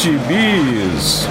gibis.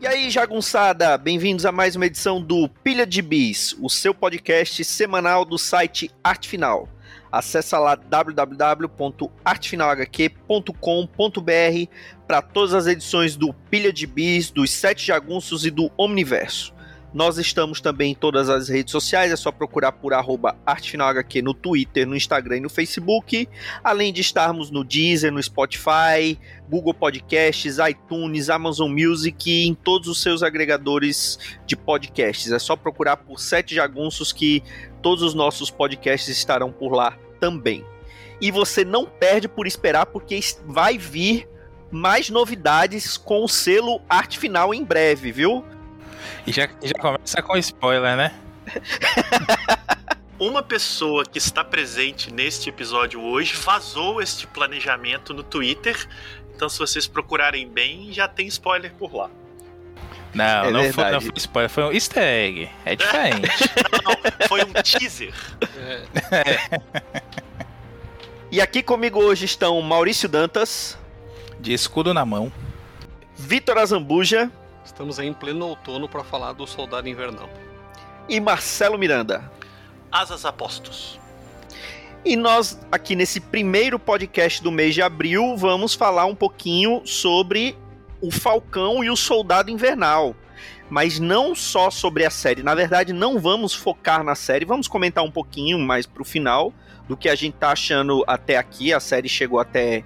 E aí, jagunçada, bem-vindos a mais uma edição do Pilha de Bis, o seu podcast semanal do site Arte Final. Acesse lá www.artefinalhq.com.br para todas as edições do Pilha de Bis, dos Sete Jagunços e do Omniverso. Nós estamos também em todas as redes sociais, é só procurar por arroba ArtefinalHQ no Twitter, no Instagram e no Facebook, além de estarmos no Deezer, no Spotify, Google Podcasts, iTunes, Amazon Music e em todos os seus agregadores de podcasts. É só procurar por Sete Jagunços que todos os nossos podcasts estarão por lá também. E você não perde por esperar, porque vai vir mais novidades com o selo Arte Final em breve, viu? E já, já começa com spoiler, né? Uma pessoa que está presente neste episódio hoje vazou este planejamento no Twitter. Então, se vocês procurarem bem, já tem spoiler por lá. Não, é não, foi, não, foi, spoiler, foi um easter egg. É diferente. não, foi um teaser. É. E aqui comigo hoje estão Maurício Dantas. De escudo na mão. Vitor Azambuja. Estamos aí em pleno outono para falar do Soldado Invernal. E Marcelo Miranda. Asas Apostos. E nós, aqui nesse primeiro podcast do mês de abril, vamos falar um pouquinho sobre o Falcão e o Soldado Invernal. Mas não só sobre a série. Na verdade, não vamos focar na série. Vamos comentar um pouquinho mais pro final do que a gente tá achando até aqui. A série chegou até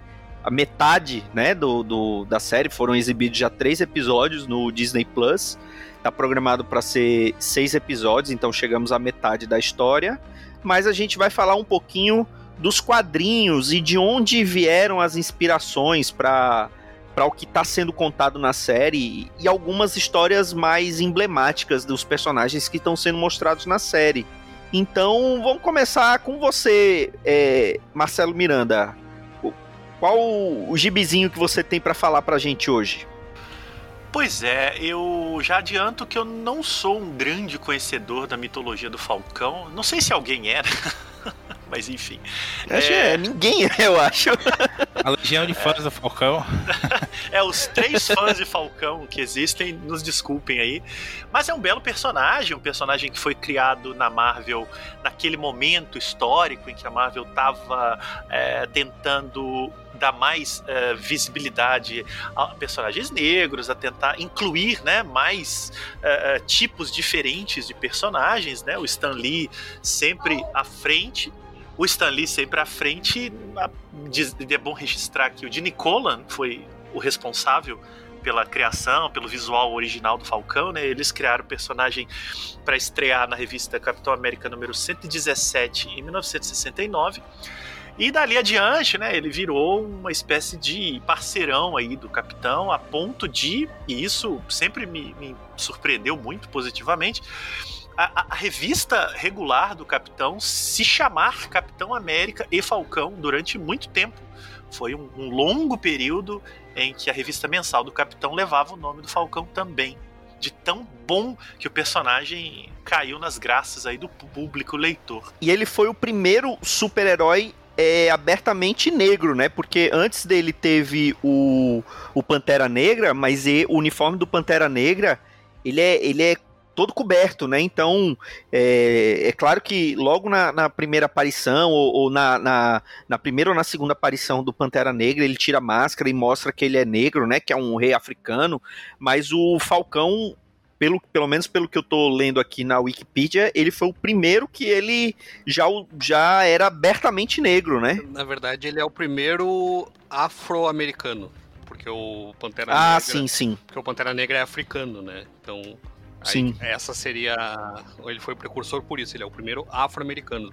a metade, né, do, do da série. Foram exibidos já três episódios no Disney Plus. Tá programado para ser seis episódios, então chegamos à metade da história. Mas a gente vai falar um pouquinho dos quadrinhos e de onde vieram as inspirações para para o que está sendo contado na série e algumas histórias mais emblemáticas dos personagens que estão sendo mostrados na série. Então, vamos começar com você, é, Marcelo Miranda. Qual o gibizinho que você tem para falar pra gente hoje? Pois é, eu já adianto que eu não sou um grande conhecedor da mitologia do Falcão. Não sei se alguém era. Mas enfim. Acho é... é ninguém, eu acho. A legião de fãs é... do Falcão. é, os três fãs de Falcão que existem, nos desculpem aí. Mas é um belo personagem, um personagem que foi criado na Marvel naquele momento histórico em que a Marvel estava é, tentando dar mais uh, visibilidade a personagens negros, a tentar incluir né, mais uh, tipos diferentes de personagens. Né? O Stan Lee sempre à frente o Stan Lee sempre à frente. É bom registrar que o Gene Colan foi o responsável pela criação, pelo visual original do Falcão, né? Eles criaram o personagem para estrear na revista Capitão América número 117 em 1969. E dali adiante, né, ele virou uma espécie de parceirão aí do Capitão, a ponto de, e isso sempre me, me surpreendeu muito positivamente, a, a, revista regular do Capitão se chamar Capitão América e Falcão durante muito tempo. Foi um, um longo período em que a revista mensal do Capitão levava o nome do Falcão também. De tão bom que o personagem caiu nas graças aí do público leitor. E ele foi o primeiro super-herói é abertamente negro, né? Porque antes dele teve o, o Pantera Negra, mas e, o uniforme do Pantera Negra ele é, ele é todo coberto, né? Então, é, é claro que logo na, na primeira aparição, ou, ou na, na, na, primeira ou na segunda aparição do Pantera Negra, ele tira a máscara e mostra que ele é negro, né? Que é um rei africano, mas o Falcão. Pelo, pelo menos pelo que eu tô lendo aqui na Wikipedia, ele foi o primeiro que ele já, já era abertamente negro, né? Na verdade, ele é o primeiro afro-americano porque o Pantera ah, Negra. sim, sim. Porque o Pantera Negra é africano, né? Então Sim. Aí, essa seria. Ele foi o precursor por isso, ele é o primeiro afro-americano.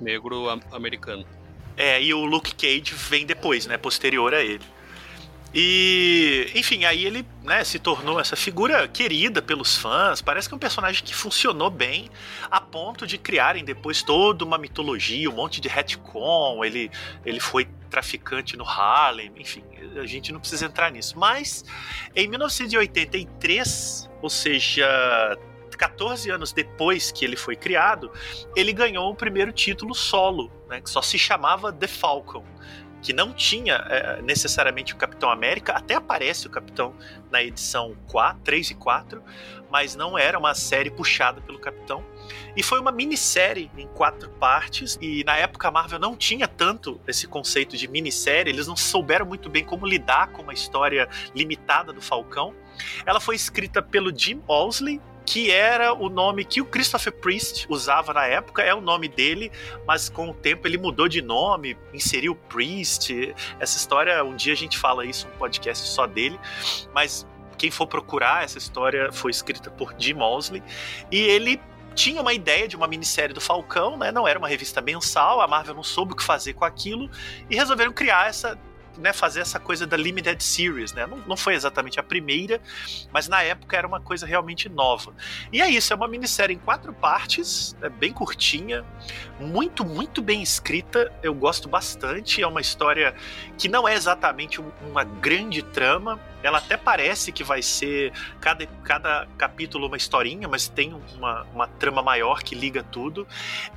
Negro americano. É, e o Luke Cage vem depois, né? Posterior a ele. E, enfim, aí ele né, se tornou essa figura querida pelos fãs. Parece que é um personagem que funcionou bem a ponto de criarem depois toda uma mitologia, um monte de retcon. Ele, ele foi traficante no Harlem, enfim, a gente não precisa entrar nisso. Mas em 1983, ou seja, 14 anos depois que ele foi criado, ele ganhou o primeiro título solo, né, que só se chamava The Falcon que não tinha é, necessariamente o Capitão América, até aparece o Capitão na edição 4, 3 e 4, mas não era uma série puxada pelo Capitão. E foi uma minissérie em quatro partes, e na época a Marvel não tinha tanto esse conceito de minissérie, eles não souberam muito bem como lidar com uma história limitada do Falcão. Ela foi escrita pelo Jim Owsley, que era o nome que o Christopher Priest usava na época, é o nome dele, mas com o tempo ele mudou de nome, inseriu Priest. Essa história, um dia a gente fala isso, um podcast só dele, mas quem for procurar, essa história foi escrita por Jim Mosley, e ele tinha uma ideia de uma minissérie do Falcão, né? Não era uma revista mensal, a Marvel não soube o que fazer com aquilo e resolveram criar essa né, fazer essa coisa da limited series, né? Não, não foi exatamente a primeira, mas na época era uma coisa realmente nova. E é isso, é uma minissérie em quatro partes, é bem curtinha, muito, muito bem escrita. Eu gosto bastante. É uma história que não é exatamente uma grande trama. Ela até parece que vai ser cada, cada capítulo uma historinha, mas tem uma, uma trama maior que liga tudo.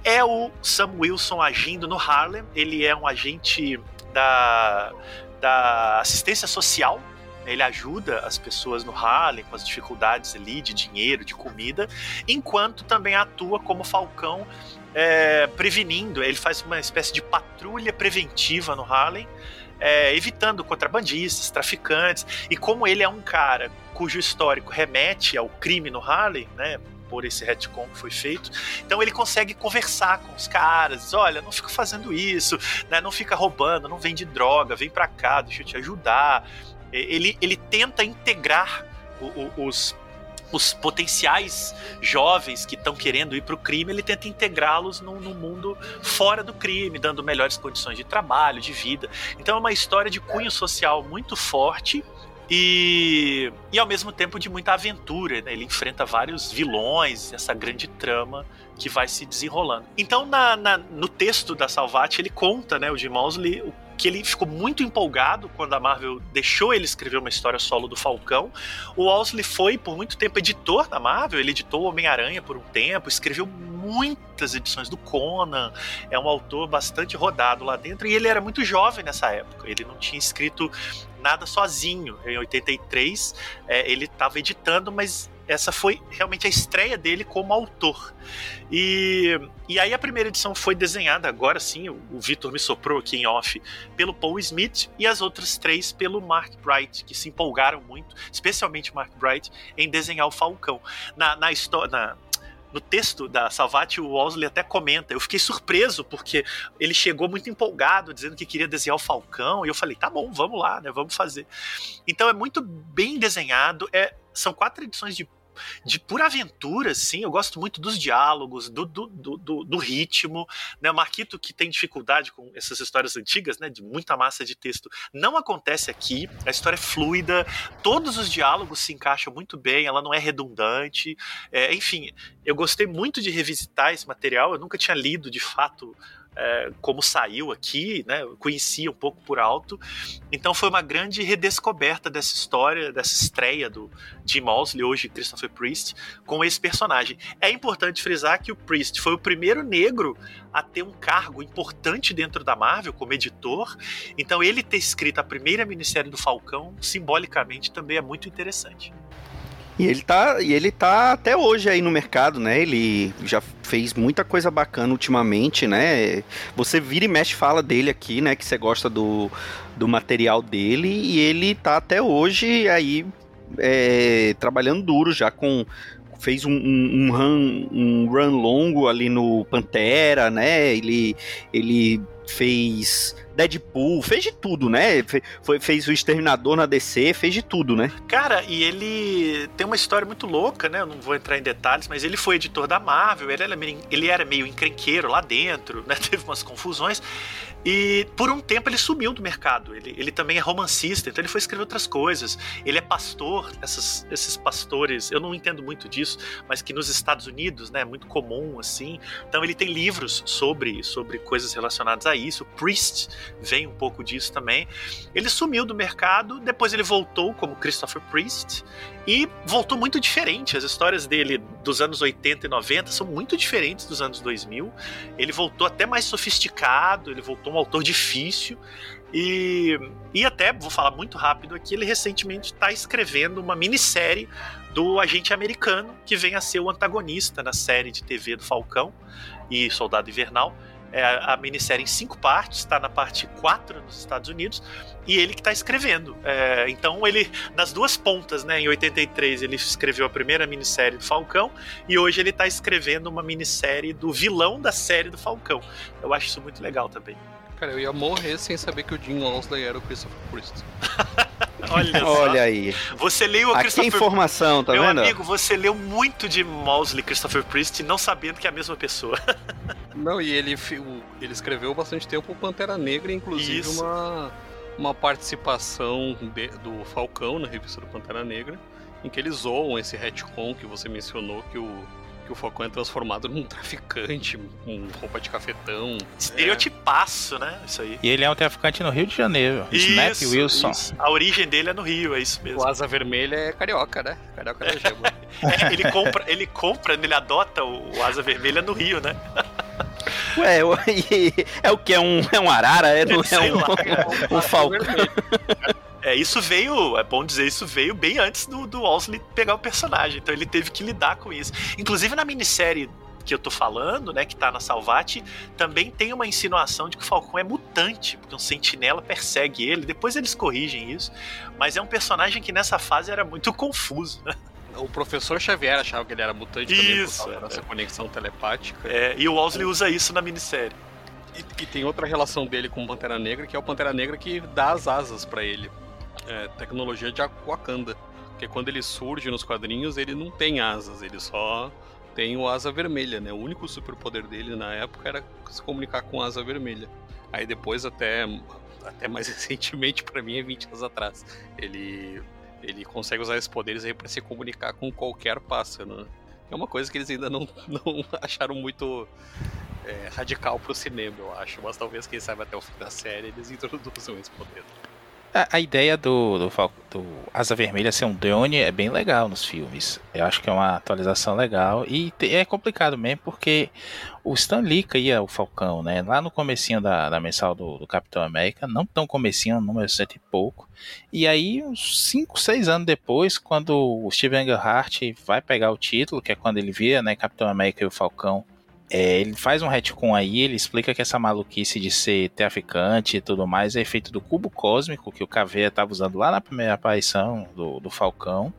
É o Sam Wilson agindo no Harlem. Ele é um agente da, da assistência social. Ele ajuda as pessoas no Harlem com as dificuldades ali de dinheiro, de comida, enquanto também atua como falcão é, prevenindo. Ele faz uma espécie de patrulha preventiva no Harlem, é, evitando contrabandistas, traficantes. E como ele é um cara cujo histórico remete ao crime no Harlem, né? Por esse retcon que foi feito. Então ele consegue conversar com os caras, olha, não fica fazendo isso, né? não fica roubando, não vende droga, vem para cá, deixa eu te ajudar. Ele, ele tenta integrar o, o, os os potenciais jovens que estão querendo ir para o crime, ele tenta integrá-los num, mundo fora do crime, dando melhores condições de trabalho, de vida. Então é uma história de cunho social muito forte e, e ao mesmo tempo de muita aventura, né? Ele enfrenta vários vilões, essa grande trama que vai se desenrolando. Então, na, na, no texto da Salvati, ele conta, né, o Jim Mosley, o que ele ficou muito empolgado quando a Marvel deixou ele escrever uma história solo do Falcão. O Owsley foi por muito tempo editor da Marvel, ele editou Homem-Aranha por um tempo, escreveu muitas edições do Conan, é um autor bastante rodado lá dentro e ele era muito jovem nessa época, ele não tinha escrito nada sozinho. Em 83, é, ele estava editando, mas essa foi realmente a estreia dele como autor. E, e aí a primeira edição foi desenhada, agora sim, o, o Vitor me soprou aqui em off, pelo Paul Smith e as outras três pelo Mark Bright, que se empolgaram muito, especialmente Mark Bright, em desenhar o Falcão. Na, na história no texto da Salvati, o Walsley até comenta. Eu fiquei surpreso, porque ele chegou muito empolgado, dizendo que queria desenhar o Falcão, e eu falei, tá bom, vamos lá, né? Vamos fazer. Então é muito bem desenhado. É, são quatro edições de de pura aventura, assim. Eu gosto muito dos diálogos, do, do, do, do ritmo. Né? O Marquito, que tem dificuldade com essas histórias antigas, né? de muita massa de texto, não acontece aqui. A história é fluida, todos os diálogos se encaixam muito bem, ela não é redundante. É, enfim, eu gostei muito de revisitar esse material. Eu nunca tinha lido de fato é, como saiu aqui, né? Conhecia um pouco por alto. Então foi uma grande redescoberta dessa história, dessa estreia do Jim Mosley, hoje Christopher Priest, com esse personagem. É importante frisar que o Priest foi o primeiro negro a ter um cargo importante dentro da Marvel como editor. Então ele ter escrito a primeira minissérie do Falcão, simbolicamente, também é muito interessante. E ele tá, e ele tá até hoje aí no mercado, né? Ele já fez muita coisa bacana ultimamente, né? Você vira e mexe fala dele aqui, né? Que você gosta do, do material dele e ele tá até hoje aí é, trabalhando duro já com, fez um, um, um, run, um run longo ali no Pantera, né? Ele, ele fez Deadpool, fez de tudo, né? Foi, fez o Exterminador na DC, fez de tudo, né? Cara, e ele tem uma história muito louca, né? Eu não vou entrar em detalhes, mas ele foi editor da Marvel, ele era meio, ele era meio encrenqueiro lá dentro, né? Teve umas confusões. E por um tempo ele sumiu do mercado. Ele, ele também é romancista, então ele foi escrever outras coisas. Ele é pastor, essas, esses pastores, eu não entendo muito disso, mas que nos Estados Unidos né, é muito comum assim. Então ele tem livros sobre, sobre coisas relacionadas a isso. Priest vem um pouco disso também. Ele sumiu do mercado, depois ele voltou como Christopher Priest e voltou muito diferente. As histórias dele dos anos 80 e 90 são muito diferentes dos anos 2000. Ele voltou até mais sofisticado, ele voltou um autor difícil. E, e até, vou falar muito rápido aqui, ele recentemente está escrevendo uma minissérie do agente americano que vem a ser o antagonista na série de TV do Falcão e Soldado Invernal. É a, minissérie em cinco partes, está na parte 4 nos Estados Unidos, e ele que está escrevendo. É, então ele, nas duas pontas, né? Em 83 ele escreveu a primeira minissérie do Falcão, e hoje ele está escrevendo uma minissérie do vilão da série do Falcão. Eu acho isso muito legal também. Cara, eu ia morrer sem saber que o Jim Walsley era o Christopher Priest. Olha, Olha aí. Você leu o Aqui Christopher... informação, tá Meu vendo? Meu amigo, você leu muito de Mosley Christopher Priest não sabendo que é a mesma pessoa. Não, e ele, ele escreveu bastante tempo o Pantera Negra, inclusive uma, uma participação de, do Falcão na revista do Pantera Negra, em que eles zoam esse retcon que você mencionou, que o que o Falcão é transformado num traficante com roupa de cafetão. Estereotipaço, é. né? Isso aí. E ele é um traficante no Rio de Janeiro. Isso, Snap Wilson. Isso. A origem dele é no Rio, é isso mesmo. O Asa Vermelha é carioca, né? Carioca da gema. é, ele compra, ele compra, ele adota o Asa Vermelha no Rio, né? Ué, é o que? É um, é um arara? É, não, é um, lá, um, um falcão. É, isso veio, é bom dizer, isso veio bem antes do, do Walsley pegar o personagem, então ele teve que lidar com isso. Inclusive na minissérie que eu tô falando, né, que tá na Salvati, também tem uma insinuação de que o Falcão é mutante, porque um sentinela persegue ele, depois eles corrigem isso, mas é um personagem que nessa fase era muito confuso, né? O professor Xavier achava que ele era mutante isso, também por causa é. conexão telepática. É, e o Walsley usa isso na minissérie. E, e, tem outra relação dele com o Pantera Negra, que é o Pantera Negra que dá as asas para ele é, tecnologia de Wakanda. Porque quando ele surge nos quadrinhos, ele não tem asas, ele só tem o asa vermelha, né? O único superpoder dele na época era se comunicar com asa vermelha. Aí depois, até, até mais recentemente, para mim, é 20 anos atrás, ele, ele consegue usar esses poderes aí para se comunicar com qualquer pássaro, né? É uma coisa que eles ainda não, não acharam muito é, radical pro cinema, eu acho. Mas talvez, quem sabe, até o fim da série eles introduzam esse poder. A, a ideia do, do, do, Asa Vermelha ser um drone é bem legal nos filmes. Eu acho que é uma atualização legal. E te, é complicado mesmo porque o Stan Lee caía o Falcão, né? Lá no comecinho da, da mensal do, do Capitão América, não tão comecinho, número cento e pouco. E aí, uns 5, 6 anos depois, quando o Steven Gerhardt vai pegar o título, que é quando ele via, né, Capitão América e o Falcão é, ele faz um retcon aí, ele explica que essa maluquice de ser traficante e tudo mais é efeito do cubo cósmico que o Caveira estava usando lá na primeira aparição do, do Falcão.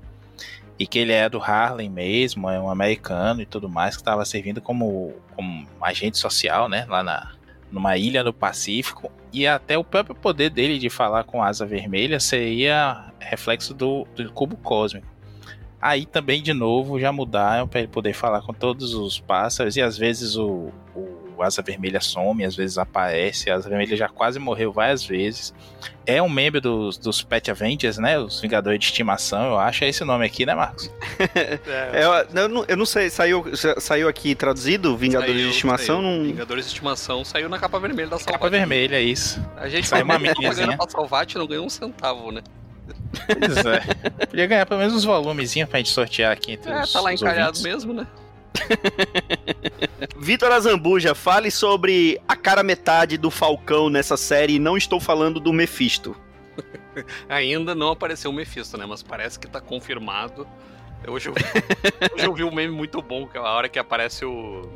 E que ele é do Harlem mesmo, é um americano e tudo mais, que estava servindo como, como agente social, né? Lá na, numa ilha do Pacífico. E até o próprio poder dele de falar com asa vermelha seria reflexo do, do cubo cósmico. Aí também, de novo, já mudaram para ele poder falar com todos os pássaros e às vezes o, o Asa Vermelha some, às vezes aparece. A Asa Vermelha já quase morreu várias vezes. É um membro dos, dos Pet Avengers, né? Os Vingadores de Estimação, eu acho. É esse nome aqui, né, Marcos? é, eu, eu, não, eu não sei, saiu, saiu aqui traduzido Vingadores saiu, de Estimação? Não... Vingadores de Estimação saiu na capa vermelha da Salvat. Capa vermelha, é isso. A gente saiu uma minizinha. pra Salvat não ganhou um centavo, né? Pois é. Podia ganhar pelo menos uns volumezinhos pra gente sortear aqui entre é, os tá lá encalhado mesmo, né? Vitor Azambuja, fale sobre a cara metade do Falcão nessa série. Não estou falando do Mephisto. Ainda não apareceu o Mephisto, né? Mas parece que tá confirmado. Hoje eu, hoje eu vi um meme muito bom, que é a hora que aparece o,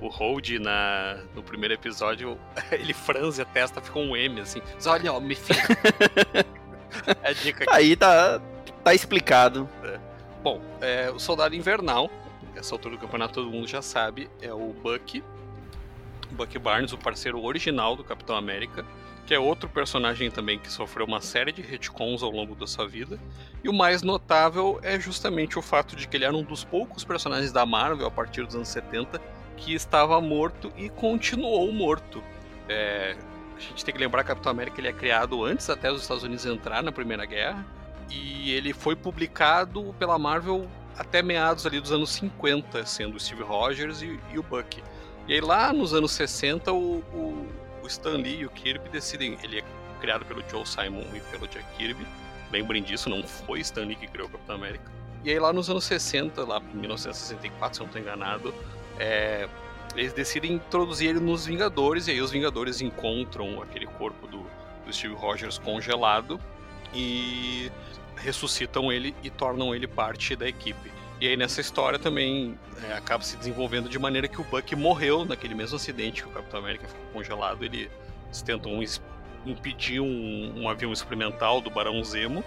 o Hold na, no primeiro episódio, ele franze a testa, ficou um M, assim. Mas olha, ó, Mephisto. É dica aqui. Aí tá, tá explicado. É. Bom, é, o Soldado Invernal, essa altura do campeonato todo mundo já sabe, é o Bucky. Bucky Barnes, o parceiro original do Capitão América, que é outro personagem também que sofreu uma série de retcons ao longo da sua vida. E o mais notável é justamente o fato de que ele era um dos poucos personagens da Marvel a partir dos anos 70 que estava morto e continuou morto. É, a gente tem que lembrar que Capitão América ele é criado antes até os Estados Unidos entrar na Primeira Guerra e ele foi publicado pela Marvel até meados ali dos anos 50, sendo o Steve Rogers e, e o Bucky. E aí lá nos anos 60 o, o, o, Stan Lee e o Kirby decidem, ele é criado pelo Joe Simon e pelo Jack Kirby, lembrem disso, não foi Stan Lee que criou o Capitão América. E aí lá nos anos 60, lá em 1964, se eu não estou enganado, é, eles decidem introduzir ele nos Vingadores, e aí os Vingadores encontram aquele corpo do, do Steve Rogers congelado e ressuscitam ele e tornam ele parte da equipe. E aí nessa história também é, acaba se desenvolvendo de maneira que o Buck morreu naquele mesmo acidente que o Capitão América ficou congelado. Ele, eles tentam impedir um, um, avião experimental do Barão Zemo.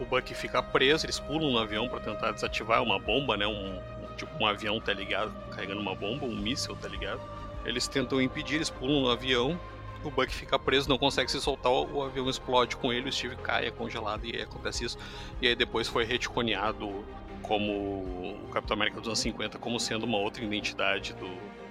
O Buck fica preso, eles pulam no avião para tentar desativar uma bomba, né? Um, tipo um avião tá ligado, carregando uma bomba, um míssil tá ligado. Eles tentam impedir, eles pulam no avião, o Buck fica preso, não consegue se soltar, o avião explode com ele, o Steve cai, é congelado e aí acontece isso. E aí depois foi reticoneado como o Capitão América dos anos 50 como sendo uma outra identidade do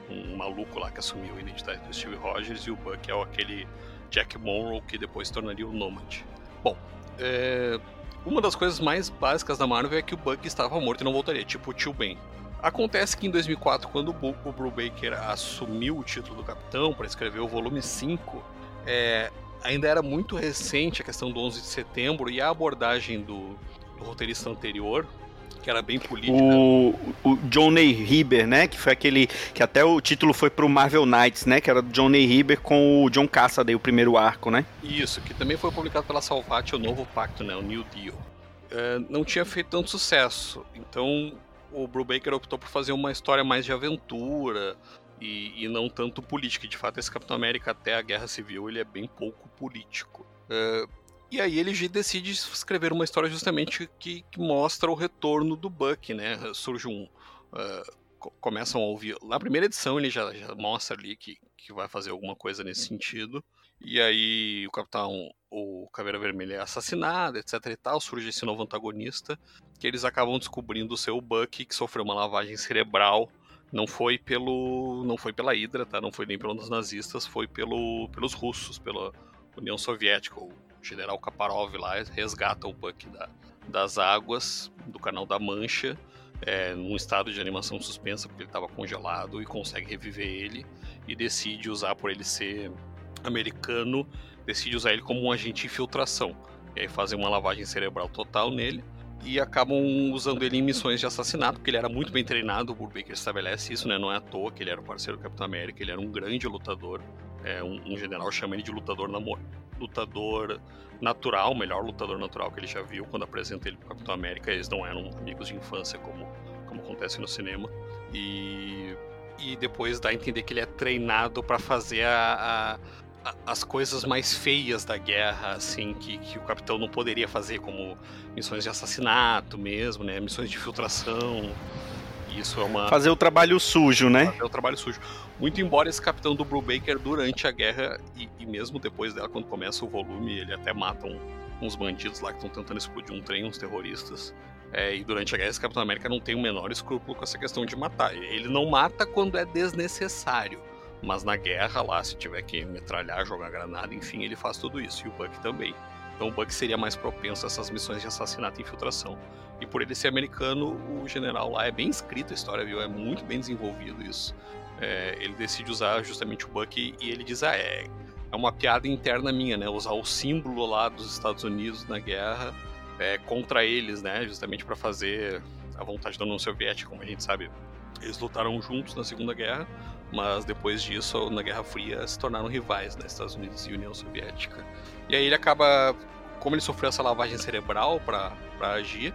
um maluco lá que assumiu a identidade do Steve Rogers e o Buck é aquele Jack Monroe que depois se tornaria o Nomad. Bom, é... uma das coisas mais básicas da Marvel é que o Buck estava morto e não voltaria, tipo o Tio Ben. Acontece que em 2004, quando o Brubaker assumiu o título do capitão para escrever o volume 5, é, ainda era muito recente a questão do 11 de setembro e a abordagem do, do roteirista anterior, que era bem política. O, o John Ney Rieber, né? Que foi aquele. Que até o título foi pro Marvel Knights, né? Que era John Ney Rieber com o John Cassaday, o primeiro arco, né? Isso, que também foi publicado pela Salvat, o novo pacto, né? O New Deal. É, não tinha feito tanto sucesso. Então o Brubaker optou por fazer uma história mais de aventura e, e, não tanto política. De fato, esse Capitão América até a Guerra Civil ele é bem pouco político. Uh, e aí ele decide escrever uma história justamente que, que mostra o retorno do Buck, né? Surge um... Uh, começam a ouvir... Na primeira edição ele já, já mostra ali que, que vai fazer alguma coisa nesse sentido. E aí o Capitão, o Caveira Vermelha é assassinado, etc e tal, surge esse novo antagonista, que eles acabam descobrindo o seu Bucky, que sofreu uma lavagem cerebral, não foi pelo não foi pela Hydra, tá? Não foi nem pelos nazistas, foi pelo, pelos russos, pela União Soviética, o general Kaparov lá resgata o Bucky da, das águas do Canal da Mancha, é, num estado de animação suspensa, porque ele estava congelado, e consegue reviver ele, e decide usar por ele ser americano decide usar ele como um agente de infiltração. E aí fazem uma lavagem cerebral total nele e acabam usando ele em missões de assassinato, porque ele era muito bem treinado, o Brubaker estabelece isso, né? Não é à toa que ele era o parceiro do Capitão América, ele era um grande lutador. É, um, um general chama ele de lutador namor lutador natural, o melhor lutador natural que ele já viu quando apresenta ele pro Capitão América. Eles não eram amigos de infância como, como acontece no cinema. E, e depois dá a entender que ele é treinado para fazer a, a as coisas mais feias da guerra, assim, que, que o capitão não poderia fazer, como missões de assassinato mesmo, né? Missões de infiltração. Isso é uma. Fazer o trabalho sujo, né? Fazer o trabalho sujo. Muito embora esse capitão do Brubaker, durante a guerra, e, e mesmo depois dela, quando começa o volume, ele até mata um, uns bandidos lá que estão tentando explodir um trem, uns terroristas. É, e durante a guerra, esse Capitão América não tem o menor escrúpulo com essa questão de matar. Ele não mata quando é desnecessário. Mas na guerra lá, se tiver que metralhar, jogar granada, enfim, ele faz tudo isso. E o Buck também. Então o Buck seria mais propenso a essas missões de assassinato e infiltração. E por ele ser americano, o general lá é bem escrito a história, viu? É muito bem desenvolvido isso. É, ele decide usar justamente o Buck e ele diz: ah, é, é uma piada interna minha, né? Usar o símbolo lá dos Estados Unidos na guerra é, contra eles, né? Justamente para fazer a vontade da União Soviética, como a gente sabe. Eles lutaram juntos na Segunda Guerra, mas depois disso, na Guerra Fria, se tornaram rivais, né, Estados Unidos e União Soviética. E aí ele acaba, como ele sofreu essa lavagem cerebral para agir,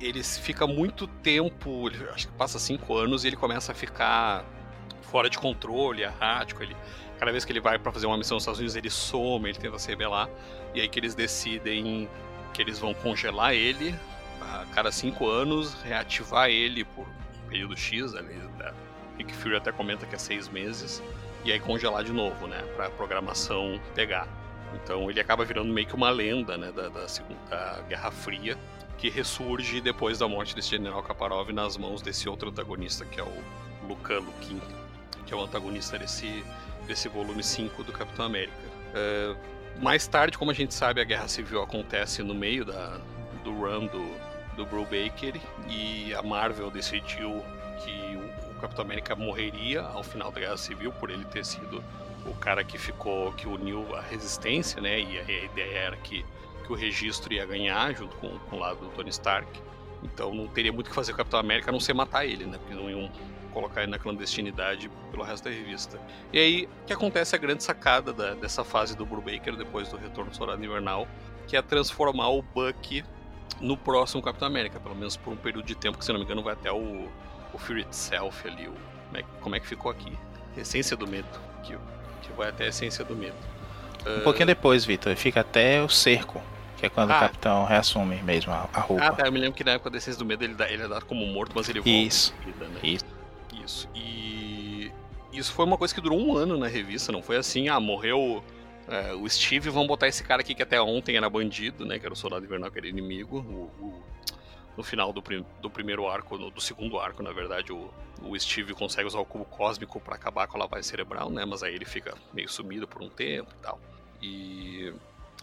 ele fica muito tempo, acho que passa cinco anos, e ele começa a ficar fora de controle, errático, ele cada vez que ele vai para fazer uma missão nos Estados Unidos, ele some, ele tenta se rebelar, e aí que eles decidem que eles vão congelar ele, a cada cinco anos, reativar ele por um período X, ali, né? Nick Fury até comenta que é seis meses, e aí congelar de novo, né? Pra programação pegar. Então ele acaba virando meio que uma lenda, né? Da, da, da Guerra Fria, que ressurge depois da morte desse general Kaparov nas mãos desse outro antagonista, que é o Lucan Lukin, que é o antagonista desse, desse volume 5 do Capitão América. Uh, mais tarde, como a gente sabe, a Guerra Civil acontece no meio da, do run do, do Brubaker e a Marvel decidiu que Capitão América morreria ao final da Guerra Civil por ele ter sido o cara que ficou, que uniu a resistência, né? E a, a ideia era que, que o registro ia ganhar junto com, com o lado do Tony Stark. Então não teria muito o que fazer o Capitão América a não ser matar ele, né? Porque não iam colocar ele na clandestinidade pelo resto da revista. E aí que acontece a grande sacada da, dessa fase do Brubaker depois do retorno do Soldado Invernal, que é transformar o Buck no próximo Capitão América, pelo menos por um período de tempo que, se não me engano, vai até o, o Fury Itself ali, o, como, é, como é que ficou aqui? Essência do Medo, que, que vai até a Essência do Medo. Um uh... pouquinho depois, Vitor, fica até o Cerco, que é quando ah. o Capitão reassume mesmo a, a, roupa. Ah, tá, eu me lembro que na época da Essência do Medo ele, dá, ele é dado como morto, mas ele volta Isso, vida, né? Isso. Isso, e isso foi uma coisa que durou um ano na revista, não foi assim, ah, morreu é, o Steve, vamos botar esse cara aqui que até ontem era bandido, né? Que era o soldado invernal, que era inimigo. O, o, no final do, prim, do primeiro arco, no, do segundo arco, na verdade, o, o Steve consegue usar o cubo cósmico para acabar com a lavagem cerebral, né? Mas aí ele fica meio sumido por um tempo e tal. E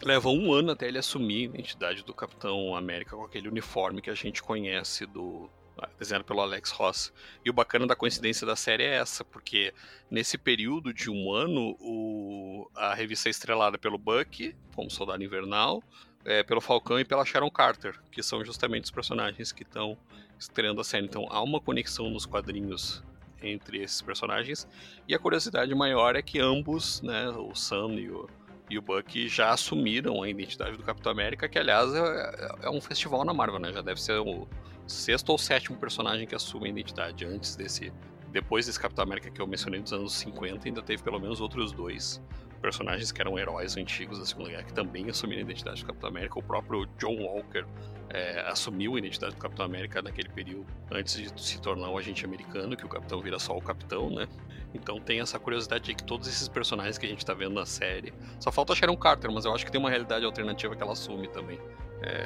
leva um ano até ele assumir a identidade do Capitão América com aquele uniforme que a gente conhece do, desenhado pelo Alex Ross. E o bacana da coincidência da série é essa, porque nesse período de um ano, o, a revista é estrelada pelo Buck, como Soldado Invernal, é, pelo Falcão e pela Sharon Carter, que são justamente os personagens que estão estreando a série. Então há uma conexão nos quadrinhos entre esses personagens. E a curiosidade maior é que ambos, né, o Sam e o, e o Buck já assumiram a identidade do Capitão América, que aliás é, é um festival na Marvel, né? Já deve ser o sexto ou sétimo personagem que assume a identidade antes desse. Depois desse Capitão América que eu mencionei dos anos 50, ainda teve pelo menos outros dois personagens que eram heróis antigos da Segunda Guerra que também assumiram a identidade do Capitão América. O próprio John Walker é, assumiu a identidade do Capitão América naquele período, antes de se tornar um agente americano, que o Capitão vira só o Capitão, né? Então tem essa curiosidade de que todos esses personagens que a gente tá vendo na série. Só falta a Sharon Carter, mas eu acho que tem uma realidade alternativa que ela assume também. É...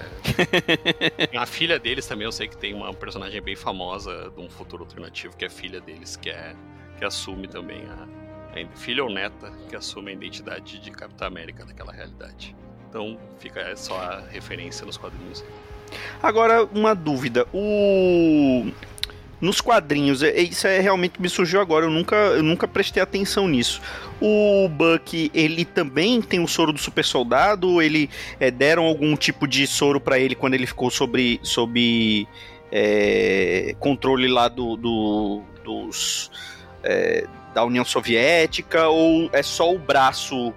a filha deles também, eu sei que tem uma personagem bem famosa de um futuro alternativo, que é a filha deles, que é que assume também a, filha ou neta que assume a identidade de Capitão América daquela realidade. Então fica só a referência nos quadrinhos. Agora, uma dúvida. O nos quadrinhos, é, isso é realmente me surgiu agora, eu nunca, eu nunca prestei atenção nisso. O Buck, ele também tem o soro do super soldado? Ele é, deram algum tipo de soro para ele quando ele ficou sobre, sobre é, controle lá do, do dos é, da União Soviética? Ou é só o braço,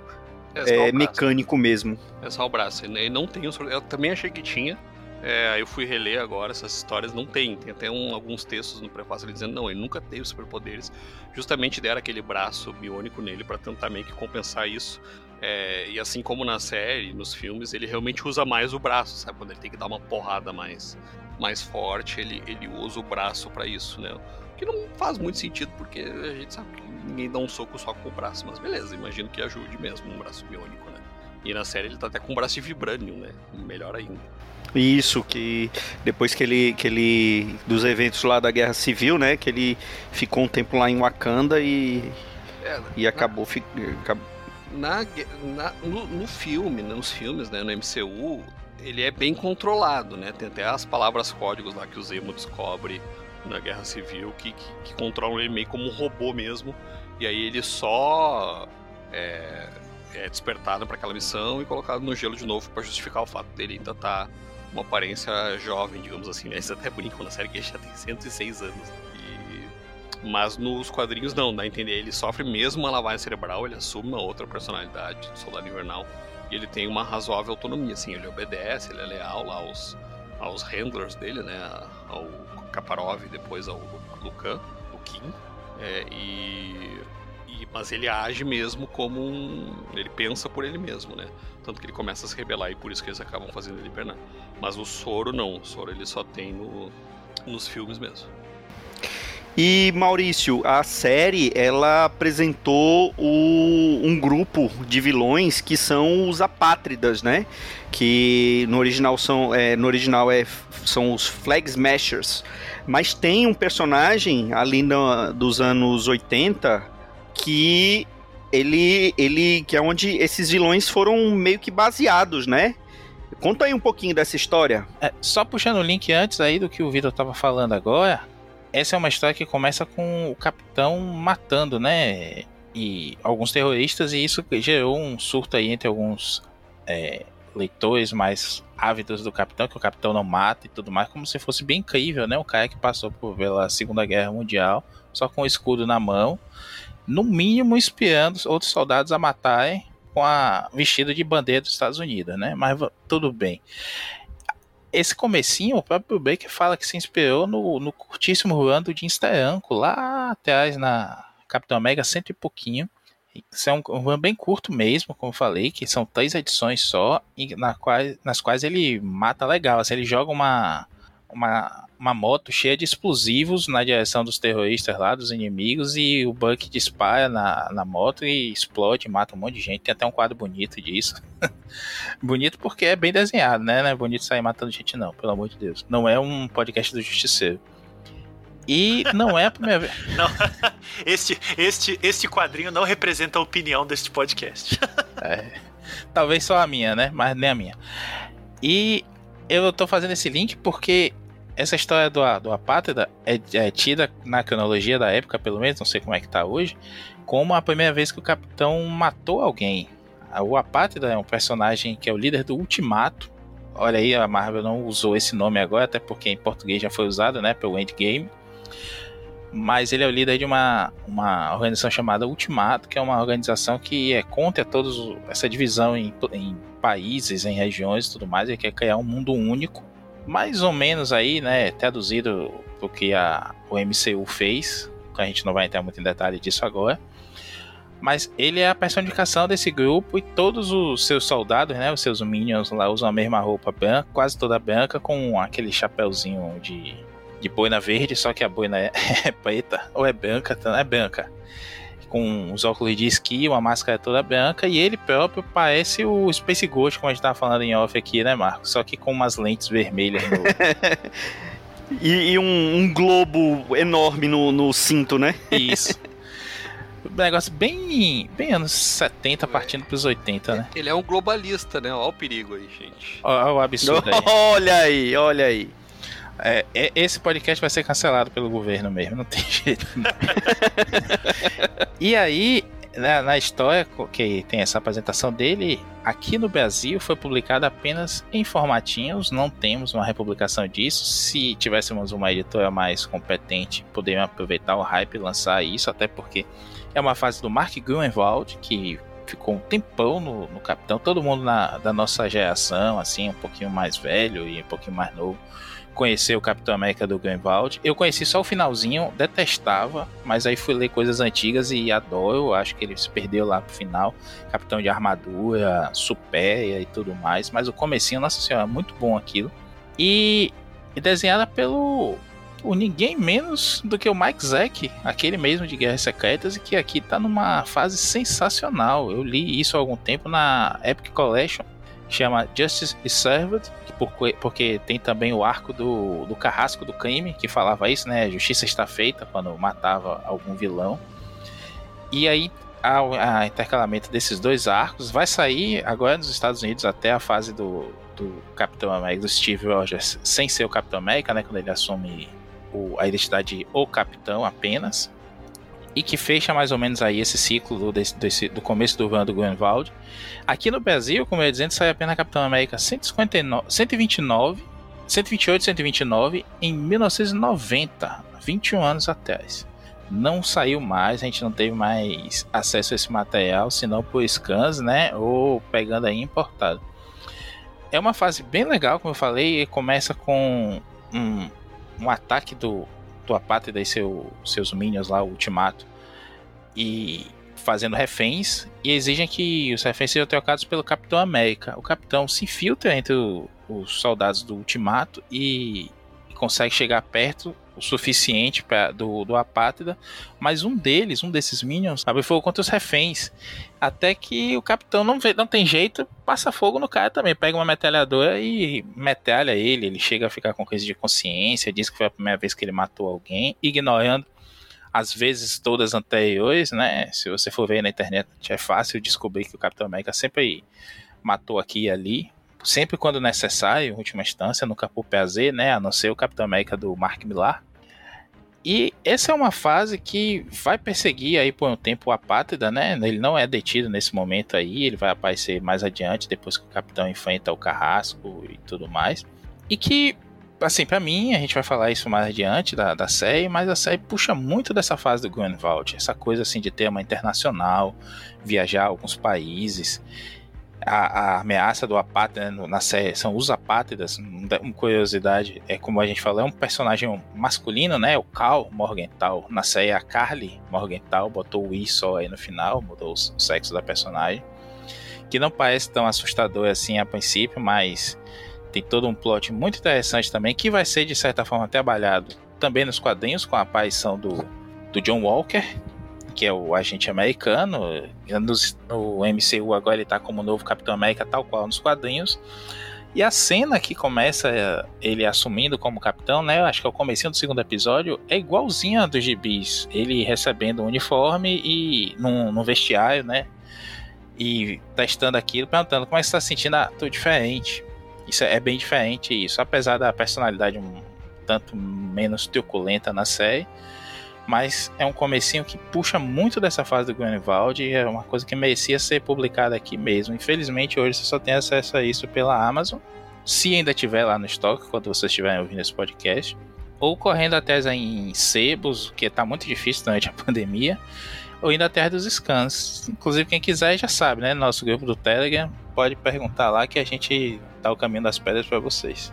é só o braço. mecânico mesmo? É só o braço. Ele não tem. Eu também achei que tinha. É, eu fui reler agora essas histórias, não tem. Tem até um, alguns textos no prefácio ali dizendo, não, ele nunca teve superpoderes. Justamente deram aquele braço biônico nele para tentar meio que compensar isso. É, e assim como na série, nos filmes, ele realmente usa mais o braço, sabe? Quando ele tem que dar uma porrada mais, mais forte, ele, ele usa o braço para isso, né? Que não faz muito sentido, porque a gente sabe que ninguém dá um soco só com o braço, mas beleza, imagino que ajude mesmo um braço biônico, né? E na série ele tá até com um braço de vibrânio, né? Melhor ainda. Isso, que depois que ele, que ele. dos eventos lá da Guerra Civil, né? Que ele ficou um tempo lá em Wakanda e. É, e acabou. Na, na, no, no, filme, nos filmes, né, no MCU, ele é bem controlado, né? Tem até as palavras códigos lá que o Zemo descobre na Guerra Civil que, que, que controlam ele meio como um robô mesmo. E aí ele só é, é despertado para aquela missão e colocado no gelo de novo para justificar o fato dele ainda estar tá uma aparência jovem, digamos assim, né? Eles até brincam na série que ele já tem 106 anos. E... Mas nos quadrinhos não, dá a entender. Ele sofre mesmo uma lavagem cerebral, ele assume uma outra personalidade do Soldado Invernal. E ele tem uma razoável autonomia, assim, ele obedece, ele é leal aos, aos handlers dele, né? Ao Kaparov e depois ao Lucan, Lukin. É, e E, mas ele age mesmo como um. Ele pensa por ele mesmo, né? Tanto que ele começa a se rebelar e por isso que eles acabam fazendo ele hibernar. Mas o soro não, o soro ele só tem no, nos filmes mesmo. E Maurício, a série ela apresentou o, um grupo de vilões que são os apátridas, né? Que no original são, é, no original é, são os Flag Smashers. Mas tem um personagem ali no, dos anos 80 que ele, ele que é onde esses vilões foram meio que baseados, né? Conta aí um pouquinho dessa história. É, só puxando o link antes aí do que o Vitor estava falando agora, essa é uma história que começa com o capitão matando, né? E alguns terroristas, e isso gerou um surto aí entre alguns é, leitores mais ávidos do capitão, que o capitão não mata e tudo mais, como se fosse bem incrível, né? O cara que passou por, pela Segunda Guerra Mundial, só com o escudo na mão, no mínimo inspirando outros soldados a matarem com a vestido de bandeira dos Estados Unidos, né? Mas tudo bem esse comecinho, o próprio Baker fala que se inspirou no, no curtíssimo run do Jim Steranko, lá atrás na Capitão América, cento e pouquinho. Isso é um, um run bem curto mesmo, como falei, que são três edições só, e na quais, nas quais ele mata legal. Assim, ele joga uma, uma, uma moto cheia de explosivos na direção dos terroristas lá, dos inimigos, e o Buck dispara na, na moto e explode, mata um monte de gente. Tem até um quadro bonito disso. bonito porque é bem desenhado, né? Não é bonito sair matando gente, não, pelo amor de Deus. Não é um podcast do Justiceiro. E não é a primeira vez. Não, este, este, este quadrinho não representa a opinião deste podcast. é, talvez só a minha, né? Mas nem a minha. E eu tô fazendo esse link porque essa história do, do Apátrida é, é tida na cronologia da época, pelo menos, não sei como é que tá hoje, como a primeira vez que o capitão matou alguém. O Apátrida é um personagem que é o líder do Ultimato. Olha aí, a Marvel não usou esse nome agora, até porque em português já foi usado, né, pelo Endgame. Mas ele é o líder de uma, uma organização chamada Ultimato, que é uma organização que é contra todos essa divisão em, em países, em regiões e tudo mais. Ele quer criar um mundo único, mais ou menos aí, né, traduzido o que a, o MCU fez. A gente não vai entrar muito em detalhe disso agora mas ele é a personificação desse grupo e todos os seus soldados, né, os seus minions lá usam a mesma roupa branca, quase toda branca, com aquele chapéuzinho de, de boina verde, só que a boina é, é preta, ou é branca, é branca. Com os óculos de esqui, uma máscara toda branca, e ele próprio parece o Space Ghost, como a gente tava falando em off aqui, né, Marcos? Só que com umas lentes vermelhas no... e, e um, um, globo enorme no, no cinto, né? Isso negócio bem, bem anos 70, partindo pros 80, né? Ele é um globalista, né? Olha o perigo aí, gente. Olha o absurdo aí. Olha aí, olha aí. É, esse podcast vai ser cancelado pelo governo mesmo, não tem jeito. e aí, na, na, história que tem essa apresentação dele, aqui no Brasil foi publicado apenas em formatinhos, não temos uma republicação disso. Se tivéssemos uma editora mais competente, poderiam aproveitar o hype e lançar isso, até porque é uma fase do Mark Gruenwald, que ficou um tempão no, no Capitão. Todo mundo na, da nossa geração, assim, um pouquinho mais velho e um pouquinho mais novo, conheceu o Capitão América do Greenwald. Eu conheci só o finalzinho, detestava, mas aí fui ler coisas antigas e adoro. Acho que ele se perdeu lá pro final. Capitão de armadura, supéria e tudo mais. Mas o comecinho, nossa senhora, muito bom aquilo. E, e desenhada pelo ninguém menos do que o Mike Zack, aquele mesmo de Guerras Secretas, e que aqui tá numa fase sensacional. Eu li isso há algum tempo na Epic Collection, chama Justice is Served, porque tem também o arco do, do carrasco do crime, que falava isso, né? Justiça está feita quando matava algum vilão. E aí, a, a intercalamento desses dois arcos vai sair agora nos Estados Unidos até a fase do, do Capitão América, do Steve Rogers, sem ser o Capitão América, né? Quando ele assume o, a identidade O Capitão apenas, e que fecha mais ou menos aí esse ciclo do, desse, desse, do começo do run do Grunwald. Aqui no Brasil, como eu ia dizendo, sai apenas Capitão América 159, 129, 128 129 em 1990, 21 anos atrás. Não saiu mais, a gente não teve mais acesso a esse material, senão por scans, né? Ou pegando aí importado. É uma fase bem legal, como eu falei, começa com um, um ataque do, do Apátrida e seu, seus minions lá, o Ultimato. E fazendo reféns e exigem que os reféns sejam trocados pelo Capitão América. O Capitão se infiltra entre o, os soldados do Ultimato e, e consegue chegar perto o suficiente do, do apátrida, mas um deles, um desses minions, abre fogo contra os reféns. Até que o capitão não, vê, não tem jeito, passa fogo no cara também, pega uma metralhadora e metralha ele. Ele chega a ficar com crise de consciência, diz que foi a primeira vez que ele matou alguém, ignorando as vezes todas anteriores, né? Se você for ver na internet, é fácil descobrir que o Capitão América sempre matou aqui e ali, sempre quando necessário, em última instância, nunca por prazer, né? A não ser o Capitão América do Mark Millar. E essa é uma fase que vai perseguir aí por um tempo a Pátria, né? Ele não é detido nesse momento aí, ele vai aparecer mais adiante, depois que o capitão enfrenta o carrasco e tudo mais. E que, assim, para mim, a gente vai falar isso mais adiante da, da série, mas a série puxa muito dessa fase do Grunwald, essa coisa assim de tema internacional, viajar a alguns países a, a, ameaça do apátrida né, na série são os apátridas. Uma curiosidade é como a gente falou, é um personagem masculino, né? O Cal Morgenthau. Na série a Carly Morgenthau botou o I só aí no final, mudou o sexo da personagem. Que não parece tão assustador assim a princípio, mas tem todo um plot muito interessante também que vai ser de certa forma trabalhado também nos quadrinhos com a aparição do, do John Walker, que é o agente americano. No, MCU agora ele tá como novo Capitão América, tal qual nos quadrinhos. E a cena que começa eh, ele assumindo como capitão, né? Acho que é o começo do segundo episódio, é igualzinha dos gibis. Ele recebendo o um uniforme e num, num, vestiário, né? E testando aquilo, perguntando como é que você tá sentindo. Ah, tô diferente. Isso é, é bem diferente isso. Apesar da personalidade um tanto menos truculenta na série mas é um comecinho que puxa muito dessa fase do Grunwald e é uma coisa que merecia ser publicada aqui mesmo. Infelizmente hoje você só tem acesso a isso pela Amazon, se ainda tiver lá no estoque quando vocês estiverem ouvindo esse podcast, ou correndo até em sebos, que está muito difícil durante a pandemia, ou indo até dos scans. Inclusive quem quiser já sabe, né? Nosso grupo do Telegram pode perguntar lá que a gente dá o caminho das pedras para vocês.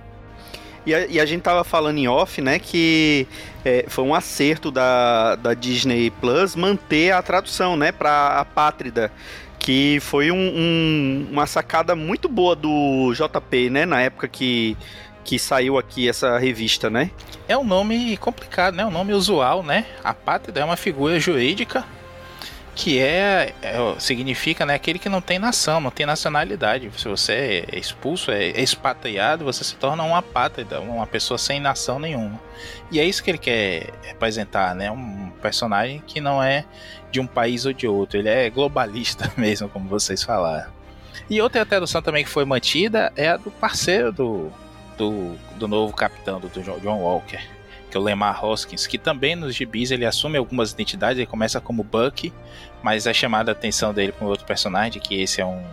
E a, e a, gente tava falando em off, né, que é, foi um acerto da, da Disney Plus manter a tradução, né, pra Apátrida. Que foi um, um, uma sacada muito boa do JP, né, na época que, que saiu aqui essa revista, né? É um nome complicado, né? Um nome usual, né? Apátrida é uma figura jurídica que é, é, significa né, aquele que não tem nação, não tem nacionalidade. Se você é expulso, é expatriado, você se torna um apátrida, uma pessoa sem nação nenhuma. E é isso que ele quer representar, né? Um personagem que não é de um país ou de outro, ele é globalista mesmo, como vocês falaram. E outra tradução também que foi mantida é a do parceiro do, do, do novo capitão, do John Walker que é o Lemar Hoskins, que também nos gibis ele assume algumas identidades, ele começa como Bucky, mas é chamada a atenção dele para outro personagem, que esse é um,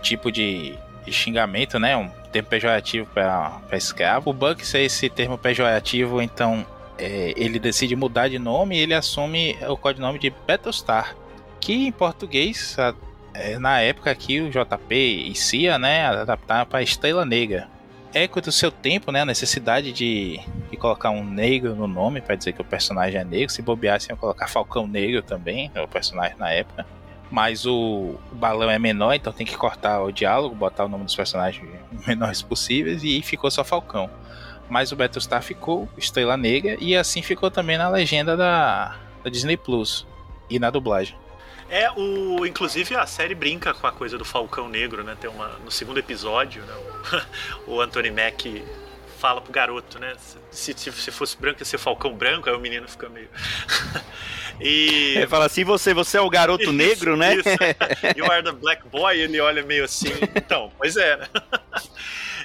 tipo de, xingamento, né? Um termo pejorativo para escravo. O Bucky ser esse termo pejorativo, então é, ele decide mudar de nome e ele assume o codinome de Battlestar, que em português, a, é, na época aqui o JP e CIA, né, adaptaram para Estrela Negra eco do seu tempo, né? A necessidade de, de colocar um negro no nome para dizer que o personagem é negro. Se bobeassem, iam colocar Falcão Negro também, é o personagem na época. Mas o, o, balão é menor, então tem que cortar o diálogo, botar o nome dos personagens menores possíveis e ficou só Falcão. Mas o Battlestar ficou Estrela Negra e assim ficou também na legenda da, da Disney Plus e na dublagem. É, o, inclusive a série brinca com a coisa do Falcão Negro, né? Tem uma, no segundo episódio, né? O, o Anthony Mack fala pro garoto, né? Se, se, se fosse branco ia ser Falcão Branco, aí o menino fica meio. e. Ele fala assim: você, você é o garoto isso, negro, né? Isso. You are the black boy, ele olha meio assim. Então, pois é, né?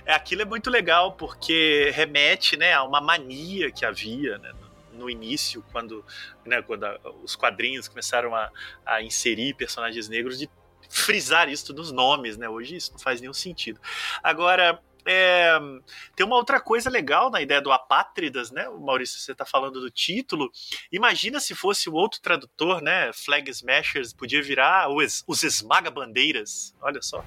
É, aquilo é muito legal porque remete né, a uma mania que havia né, no início, quando, né, quando a, os quadrinhos começaram a, a inserir personagens negros, de frisar isso nos nomes, né? Hoje isso não faz nenhum sentido. Agora, é, tem uma outra coisa legal na ideia do Apátridas, né? O Maurício, você está falando do título. Imagina se fosse o outro tradutor, né? Flag Smashers, podia virar os, os Esmaga-Bandeiras. Olha só.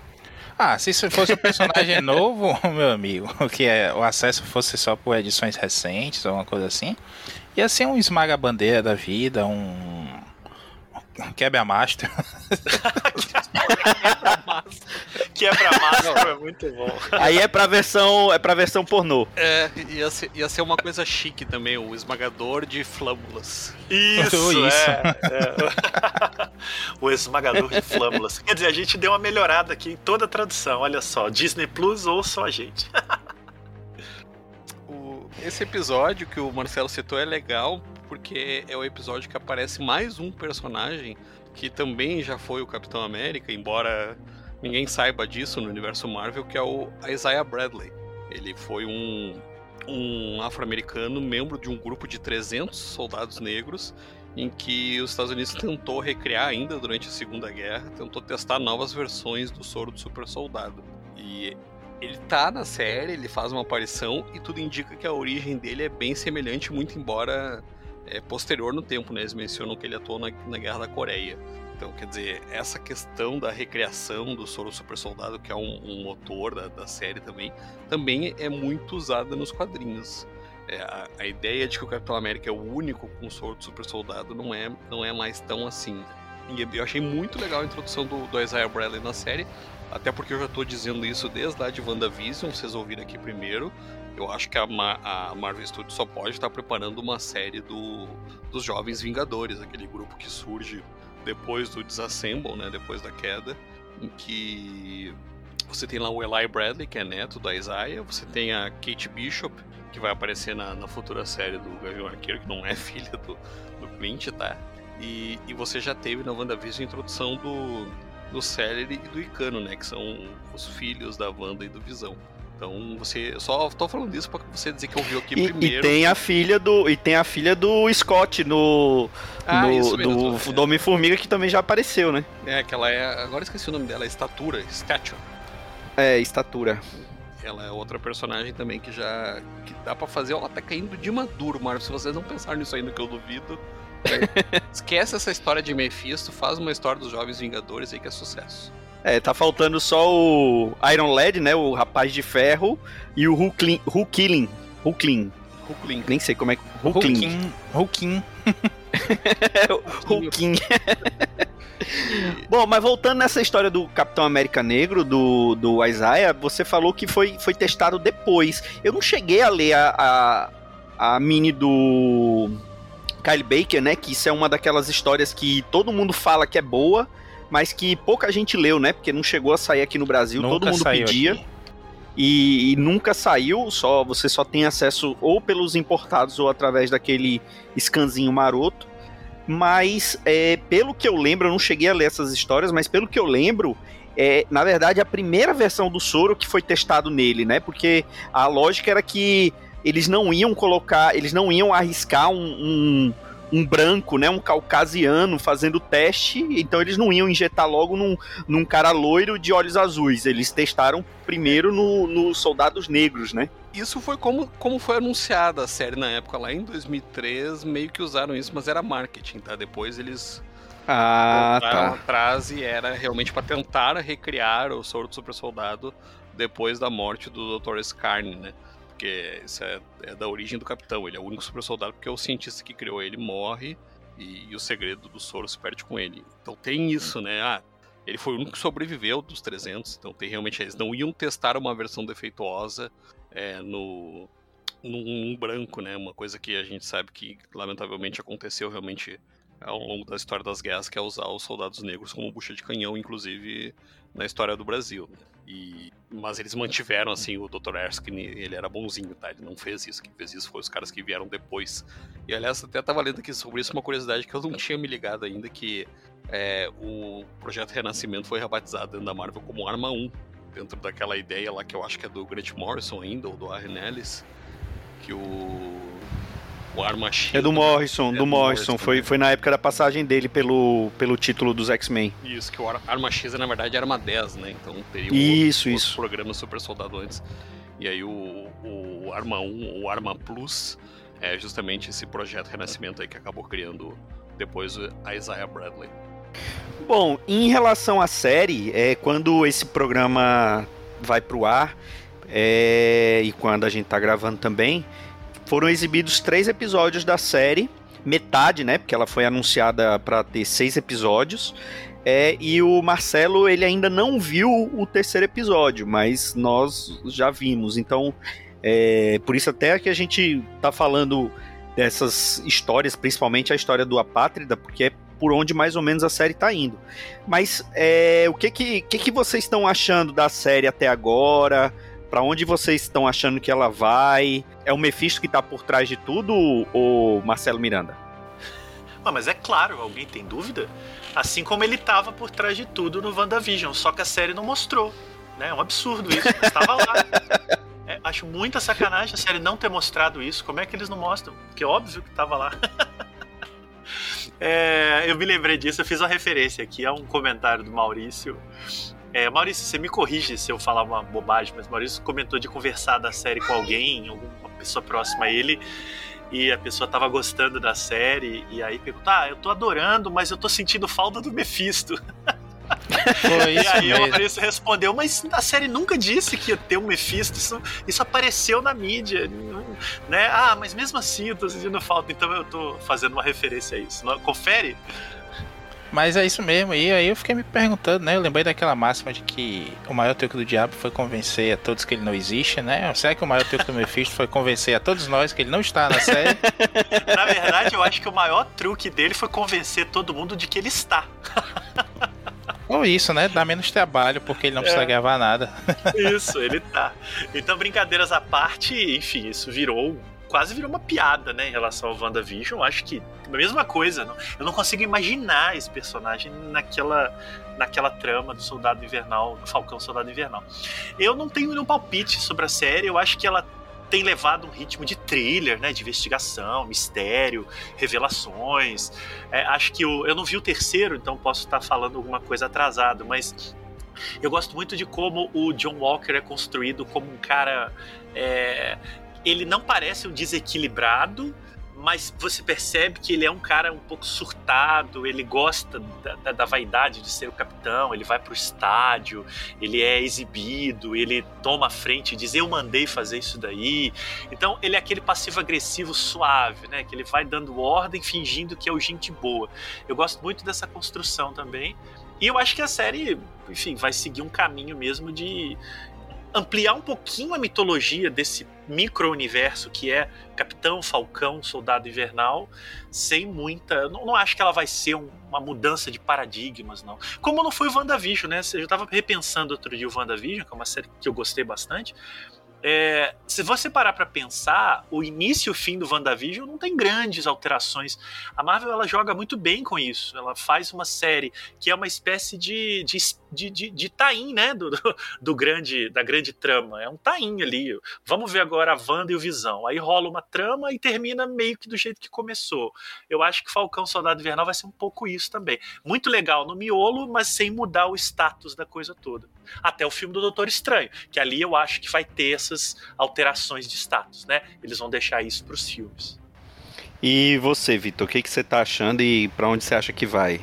Ah, se isso fosse um personagem novo, meu amigo, que é, o acesso fosse só por edições recentes ou uma coisa assim, ia ser um esmaga-bandeira da vida, um Quebra-mastro. Quebra-mastro é muito bom. Aí é pra versão, é pra versão pornô. É, ia ser, ia ser uma coisa chique também, o esmagador de flâmulas. Isso, Isso. É, é. o esmagador de flâmulas. Quer dizer, a gente deu uma melhorada aqui em toda a tradução. Olha só, Disney Plus ou só a gente. Esse episódio que o Marcelo citou é legal porque é o episódio que aparece mais um personagem que também já foi o Capitão América, embora ninguém saiba disso no universo Marvel, que é o Isaiah Bradley. Ele foi um, um afro-americano, membro de um grupo de 300 soldados negros, em que os Estados Unidos tentou recriar ainda durante a Segunda Guerra, tentou testar novas versões do soro do super soldado. E ele tá na série, ele faz uma aparição e tudo indica que a origem dele é bem semelhante, muito embora é posterior no tempo, né? Eles mencionam que ele atuou na, na Guerra da Coreia. Então, quer dizer, essa questão da recriação do soro super soldado, que é um, um motor da, da série também, também é muito usada nos quadrinhos. É, a, a ideia de que o Capitão América é o único com soro do super soldado não é, não é mais tão assim. E eu achei muito legal a introdução do, do Isaiah Bradley na série, até porque eu já tô dizendo isso desde lá de WandaVision, vocês ouviram aqui primeiro. Eu acho que a, a Marvel Studios só pode estar preparando uma série do, dos Jovens Vingadores, aquele grupo que surge depois do Disassemble, né, depois da queda, em que você tem lá o Eli Bradley, que é neto da Isaiah, você tem a Kate Bishop, que vai aparecer na, na futura série do Gavião Arqueiro, que não é filha do, do Clint, tá? E, e você já teve na WandaVision a introdução do, do Celery e do Icano, né? Que são os filhos da Wanda e do Visão. Então você. eu Só tô falando isso pra você dizer que ouviu aqui E, primeiro. e tem a filha do e tem a filha do Scott no, Ah, no- isso mesmo, do, é. do Homem-Formiga que também já apareceu, né? É, que ela é. Agora esqueci o nome dela, é Estatura, Stature. É, estatura. Ela é outra personagem também que já. que dá pra fazer ela tá caindo de maduro, Marvel. Se vocês não pensaram nisso ainda, que eu duvido. esquece essa história de Mephisto, faz uma história dos Jovens Vingadores aí que é sucesso. É, tá faltando só o Iron Lad, né? O Rapaz de Ferro e o Hulkling, Hulkling, Hulkling. Hulkling. Nem sei como é que Hulkling. Hulkin. Hulkin. Hulkling. Bom, mas voltando nessa história do Capitão América Negro, do, do Isaiah, você falou que foi, foi testado depois. Eu não cheguei a ler a, a, a mini do Kyle Baker, né? Que isso é uma daquelas histórias que todo mundo fala que é boa, mas que pouca gente leu, né? Porque não chegou a sair aqui no Brasil, todo Nunca mundo saiu pedia. E, e nunca saiu, só você só tem acesso ou pelos importados ou através daquele scanzinho maroto. Mas é, pelo que eu lembro, eu não cheguei a ler essas histórias, mas pelo que eu lembro, é, na verdade, a primeira versão do soro que foi testado nele, né? Porque a lógica era que eles não iam colocar, eles não iam arriscar um, um, um branco, né? Um caucasiano fazendo teste, então eles não iam injetar logo num, num cara loiro de olhos azuis. Eles testaram primeiro nos no soldados negros, né? Isso foi como, como foi anunciada a série na época, lá em 2003, meio que usaram isso, mas era marketing, tá? Depois eles Ah, voltaram atrás e era realmente pra tentar recriar o soro do super soldado depois da morte do Dr. Skarn, né? Porque isso é, é da origem do capitão, ele é o único super soldado porque o cientista que criou ele morre e, e o segredo do soro se perde com ele. Então tem isso, né? Ah, ele foi o único que sobreviveu dos 300, então tem realmente eles não iam testar uma versão defeituosa é, no num branco, né? Uma coisa que a gente sabe que lamentavelmente aconteceu realmente ao longo da história das guerras, que é usar os soldados negros como bucha de canhão, inclusive na história do Brasil. né? E, mas eles mantiveram, assim, o Dr. Erskine, ele era bonzinho, tá? Ele não fez isso, quem fez isso foi os caras que vieram depois. E, aliás, até tava lendo aqui sobre isso uma curiosidade que eu não tinha me ligado ainda, que é, o Projeto Renascimento foi rebatizado dentro da Marvel como Arma 1, dentro daquela ideia lá que eu acho que é do Grant Morrison ainda, ou do Warren Ellis, que o... Arma X... É do Morrison, É do do Morrison. Morrison, Foi, né? foi na época da passagem dele pelo, pelo título dos X-Men. Isso, que o Ar- Arma X é, na verdade, Arma 10, né? Então teria Isso, outro, isso. programa Super Soldado antes. E aí o, o Arma 1, o Arma Plus, é justamente esse projeto Renascimento aí que acabou criando depois a Isaiah Bradley. Bom, em relação à série, é, quando esse programa vai pro ar, é, e quando a gente tá gravando também, foram exibidos três episódios da série. metade, né? Porque ela foi anunciada para ter seis episódios. É, e o Marcelo, ele ainda não viu o terceiro episódio, mas nós já vimos. Então, é, por isso até que a gente tá falando dessas histórias, principalmente a história do Apátrida, porque é por onde mais ou menos a série tá indo. Mas é, o que que, que que vocês estão achando da série até agora? Para onde vocês estão achando que ela vai? É o Mephisto que tá por trás de tudo ou Marcelo Miranda? Ah, mas é claro, alguém tem dúvida? Assim como ele tava por trás de tudo no WandaVision, só que a série não mostrou. Né? É um absurdo isso, estava lá. É, acho muita sacanagem a série não ter mostrado isso. Como é que eles não mostram? Porque é óbvio que tava lá. é, eu me lembrei disso, eu fiz uma referência aqui a um comentário do Maurício. É, Maurício, você me corrige se eu falar uma bobagem, mas Maurício comentou de conversar da série com alguém, alguma pessoa próxima a ele, e a pessoa tava gostando da série, e aí perguntou: Ah, eu tô adorando, mas eu tô sentindo falta do Mephisto. Foi e isso aí mesmo. o Maurício respondeu, mas a série nunca disse que ia ter um Mephisto, isso, isso apareceu na mídia, né? Ah, mas mesmo assim eu tô sentindo falta, então eu tô fazendo uma referência a isso. Confere? Mas é isso mesmo, e aí eu fiquei me perguntando, né? Eu lembrei daquela máxima de que o maior truque do diabo foi convencer a todos que ele não existe, né? Será que o maior truque do Mephisto foi convencer a todos nós que ele não está na série? Na verdade, eu acho que o maior truque dele foi convencer todo mundo de que ele está. Ou isso, né? Dá menos trabalho, porque ele não precisa É. gravar nada. Isso, ele tá. Então, brincadeiras à parte, enfim, isso virou. Quase virou uma piada, né, em relação ao WandaVision. Acho que a mesma coisa. não- Eu não consigo imaginar esse personagem naquela, naquela trama do Soldado Invernal, do Falcão Soldado Invernal. Eu não tenho nenhum palpite sobre a série. Eu acho que ela tem levado um ritmo de thriller, né, de investigação, mistério, revelações. É, acho que o, eu não vi o terceiro, então posso estar falando alguma coisa atrasado, mas eu gosto muito de como o John Walker é construído como um cara. é, ele não parece um desequilibrado, mas você percebe que ele é um cara um pouco surtado, ele gosta da, da- da vaidade de ser o capitão, ele vai pro estádio, ele é exibido, ele toma a frente e diz eu mandei fazer isso daí. Então ele é aquele passivo-agressivo suave, né? Que ele vai dando ordem fingindo que é o gente boa. Eu gosto muito dessa construção também. E eu acho que a série, enfim, vai seguir um caminho mesmo de ampliar um pouquinho a mitologia desse micro-universo que é Capitão Falcão, Soldado Invernal, sem muita. Não, não acho que ela vai ser um- uma mudança de paradigmas, não. Como não foi o WandaVision, né? Eu tava repensando outro dia o WandaVision, que é uma série que eu gostei bastante. É, se você parar pra pensar, o início e o fim do WandaVision não tem grandes alterações. A Marvel ela joga muito bem com isso. Ela faz uma série que é uma espécie de, de, de, de, de tain, né? Do, do, do grande, da grande trama. É um tain ali. Vamos ver agora a Wanda e o Visão. Aí rola uma trama e termina meio que do jeito que começou. Eu acho que Falcão Soldado Invernal vai ser um pouco isso também. Muito legal no miolo, mas sem mudar o status da coisa toda. Até o filme do Doutor Estranho, que ali eu acho que vai ter essas alterações de status, né? Eles vão deixar isso pros filmes. E você, Vitor, o que, que você tá achando e pra onde você acha que vai?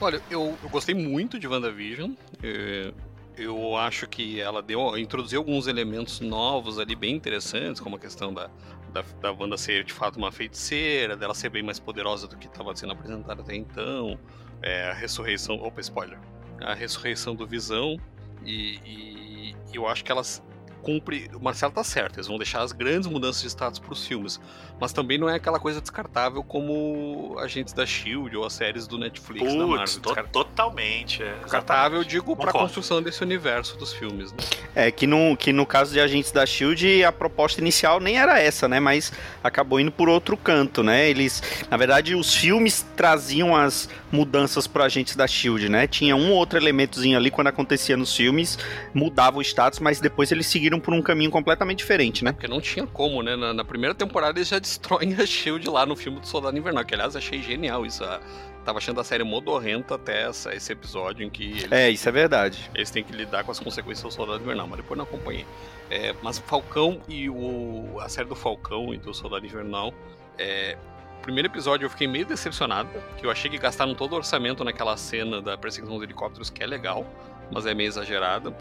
Olha, eu, eu gostei muito de WandaVision. É, Eu acho que ela deu, introduziu alguns elementos novos ali bem interessantes, como a questão da, da, da Wanda ser de fato uma feiticeira, dela ser bem mais poderosa do que estava sendo apresentada até então. É, a ressurreição. Opa, spoiler. A ressurreição do Visão. E, e eu acho que elas cumpre. O Marcelo tá certo, eles vão deixar as grandes mudanças de status pros filmes. Mas também não é aquela coisa descartável como agentes da Shield ou as séries do Netflix da Marvel. Putz, to- Descar- totalmente. É, Descartável, digo, pra Concordo. construção desse universo dos filmes, né? É que no, que no caso de Agentes da Shield, a proposta inicial nem era essa, né? Mas acabou indo por outro canto, né? Eles, na verdade, os filmes traziam as mudanças para Agentes da Shield, né? Tinha um ou outro elementozinho ali quando acontecia nos filmes, mudava o status, mas depois eles seguiram por um caminho completamente diferente, né? Porque não tinha como, né? Na, na primeira temporada eles já destroem a Shield lá no filme do Soldado Invernal, que aliás achei genial isso. a- Tava achando a série modorrenta até essa- esse episódio em que eles, É, isso é verdade. eles têm que lidar com as consequências do Soldado Invernal, mas depois não acompanhei. É, mas o Falcão e o, a série do Falcão e do Soldado Invernal, é, primeiro episódio eu fiquei meio decepcionado, que eu achei que gastaram todo o orçamento naquela cena da perseguição dos helicópteros, que é legal, mas é meio exagerada,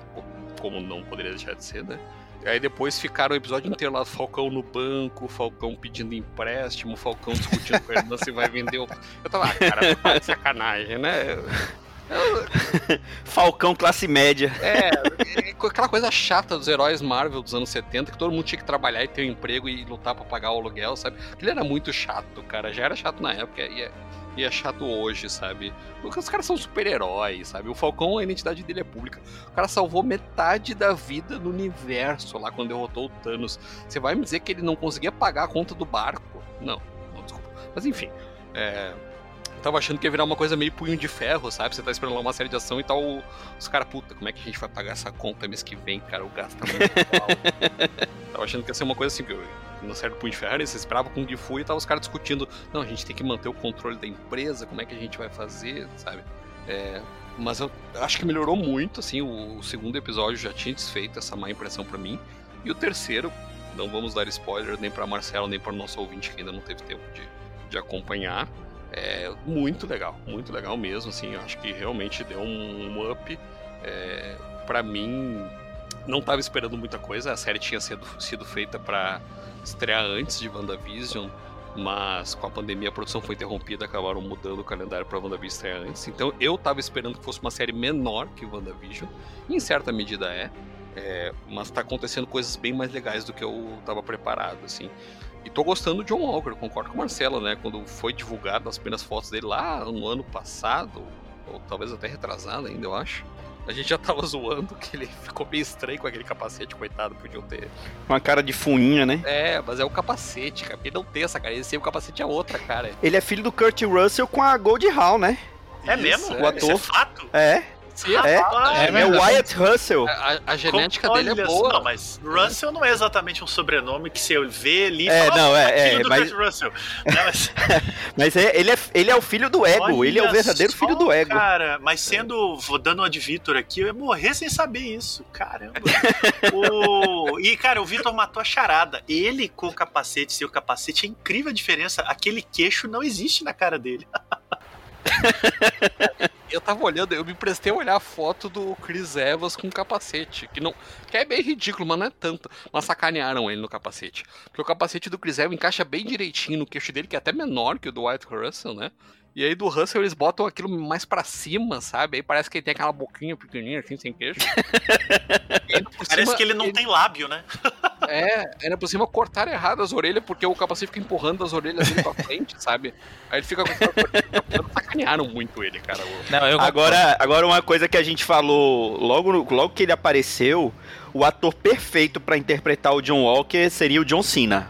como não poderia deixar de ser, né? Aí depois ficaram o episódio inteiro lá do Falcão no banco, Falcão pedindo empréstimo, Falcão discutindo com a irmã se vai vender. O... Eu tava, ah, cara, tá de sacanagem, né? Falcão classe média. É, aquela coisa chata dos heróis Marvel dos anos 70, que todo mundo tinha que trabalhar e ter um emprego e lutar para pagar o aluguel, sabe? Aquilo era muito chato, cara. Já era chato na época e é, e é chato hoje, sabe? Porque os caras são super-heróis, sabe? O Falcão, a identidade dele é pública. O cara salvou metade da vida no universo lá quando derrotou o Thanos. Você vai me dizer que ele não conseguia pagar a conta do barco? Não, não, desculpa. Mas enfim, é tava achando que ia virar uma coisa meio punho de ferro, sabe? Você tá esperando lá uma série de ação e tal. Os caras, puta, como é que a gente vai pagar essa conta mês que vem, cara? O gasto tá muito alto. tava achando que ia ser uma coisa assim, que na série do punho de ferro, você esperava com o Gifu e tava os caras discutindo. Não, a gente tem que manter o controle da empresa, como é que a gente vai fazer, sabe? É, mas eu acho que melhorou muito, assim, o, o segundo episódio já tinha desfeito essa má impressão para mim. E o terceiro, não vamos dar spoiler nem para Marcelo, nem para o nosso ouvinte que ainda não teve tempo de, de acompanhar. É muito legal, muito legal mesmo, assim, acho que realmente deu um up. É, para mim, não estava esperando muita coisa, a série tinha sido, sido feita para estrear antes de WandaVision, mas com a pandemia a produção foi interrompida, acabaram mudando o calendário para WandaVision estrear antes. Então eu estava esperando que fosse uma série menor que WandaVision, e em certa medida é, é mas está acontecendo coisas bem mais legais do que eu estava preparado, assim. E tô gostando do John Walker, concordo com o Marcelo, né? Quando foi divulgado as primeiras fotos dele lá no ano passado, ou talvez até retrasado ainda, eu acho. A gente já tava zoando que ele ficou meio estranho com aquele capacete, coitado, podiam ter. Uma cara de fuinha, né? É, mas é o capacete, cara. Ele não tem essa cara, esse o capacete é outra, cara. Ele é filho do Kurt Russell com a Gold Hall, né? É Isso, mesmo? O ator. Isso é fato? É. Sim, é, é, é, é, o Wyatt Russell. A, a genética Como, dele é boa. Não, mas Russell não é exatamente um sobrenome que você vê ali é, fala, não, é, é, é mas... Russell. Não, mas mas é, ele, é, ele é o filho do ego, Olha ele é o verdadeiro só, filho do ego. Cara, mas sendo, vou dando uma de Vitor aqui, eu ia morrer sem saber isso, caramba. o... E, cara, o Vitor matou a charada. Ele com o capacete, sem o capacete, é incrível a diferença. Aquele queixo não existe na cara dele. Eu tava olhando, eu me prestei a olhar a foto do Chris Evans com capacete, que não, que é bem ridículo, mas não é tanto. Mas sacanearam ele no capacete. Porque o capacete do Chris Evans encaixa bem direitinho no queixo dele, que é até menor que o do White Russell, né? E aí do Russell eles botam aquilo mais para cima, sabe? Aí parece que ele tem aquela boquinha pequenininha, assim, sem queixo. parece cima, que ele não ele... tem lábio, né? é, ainda por cima cortaram errado as orelhas, porque o capacete fica empurrando as orelhas dele pra frente, sabe? Aí ele fica com sacanearam muito ele, cara. Não, eu agora, agora uma coisa que a gente falou logo, logo que ele apareceu, o ator perfeito para interpretar o John Walker seria o John Cena.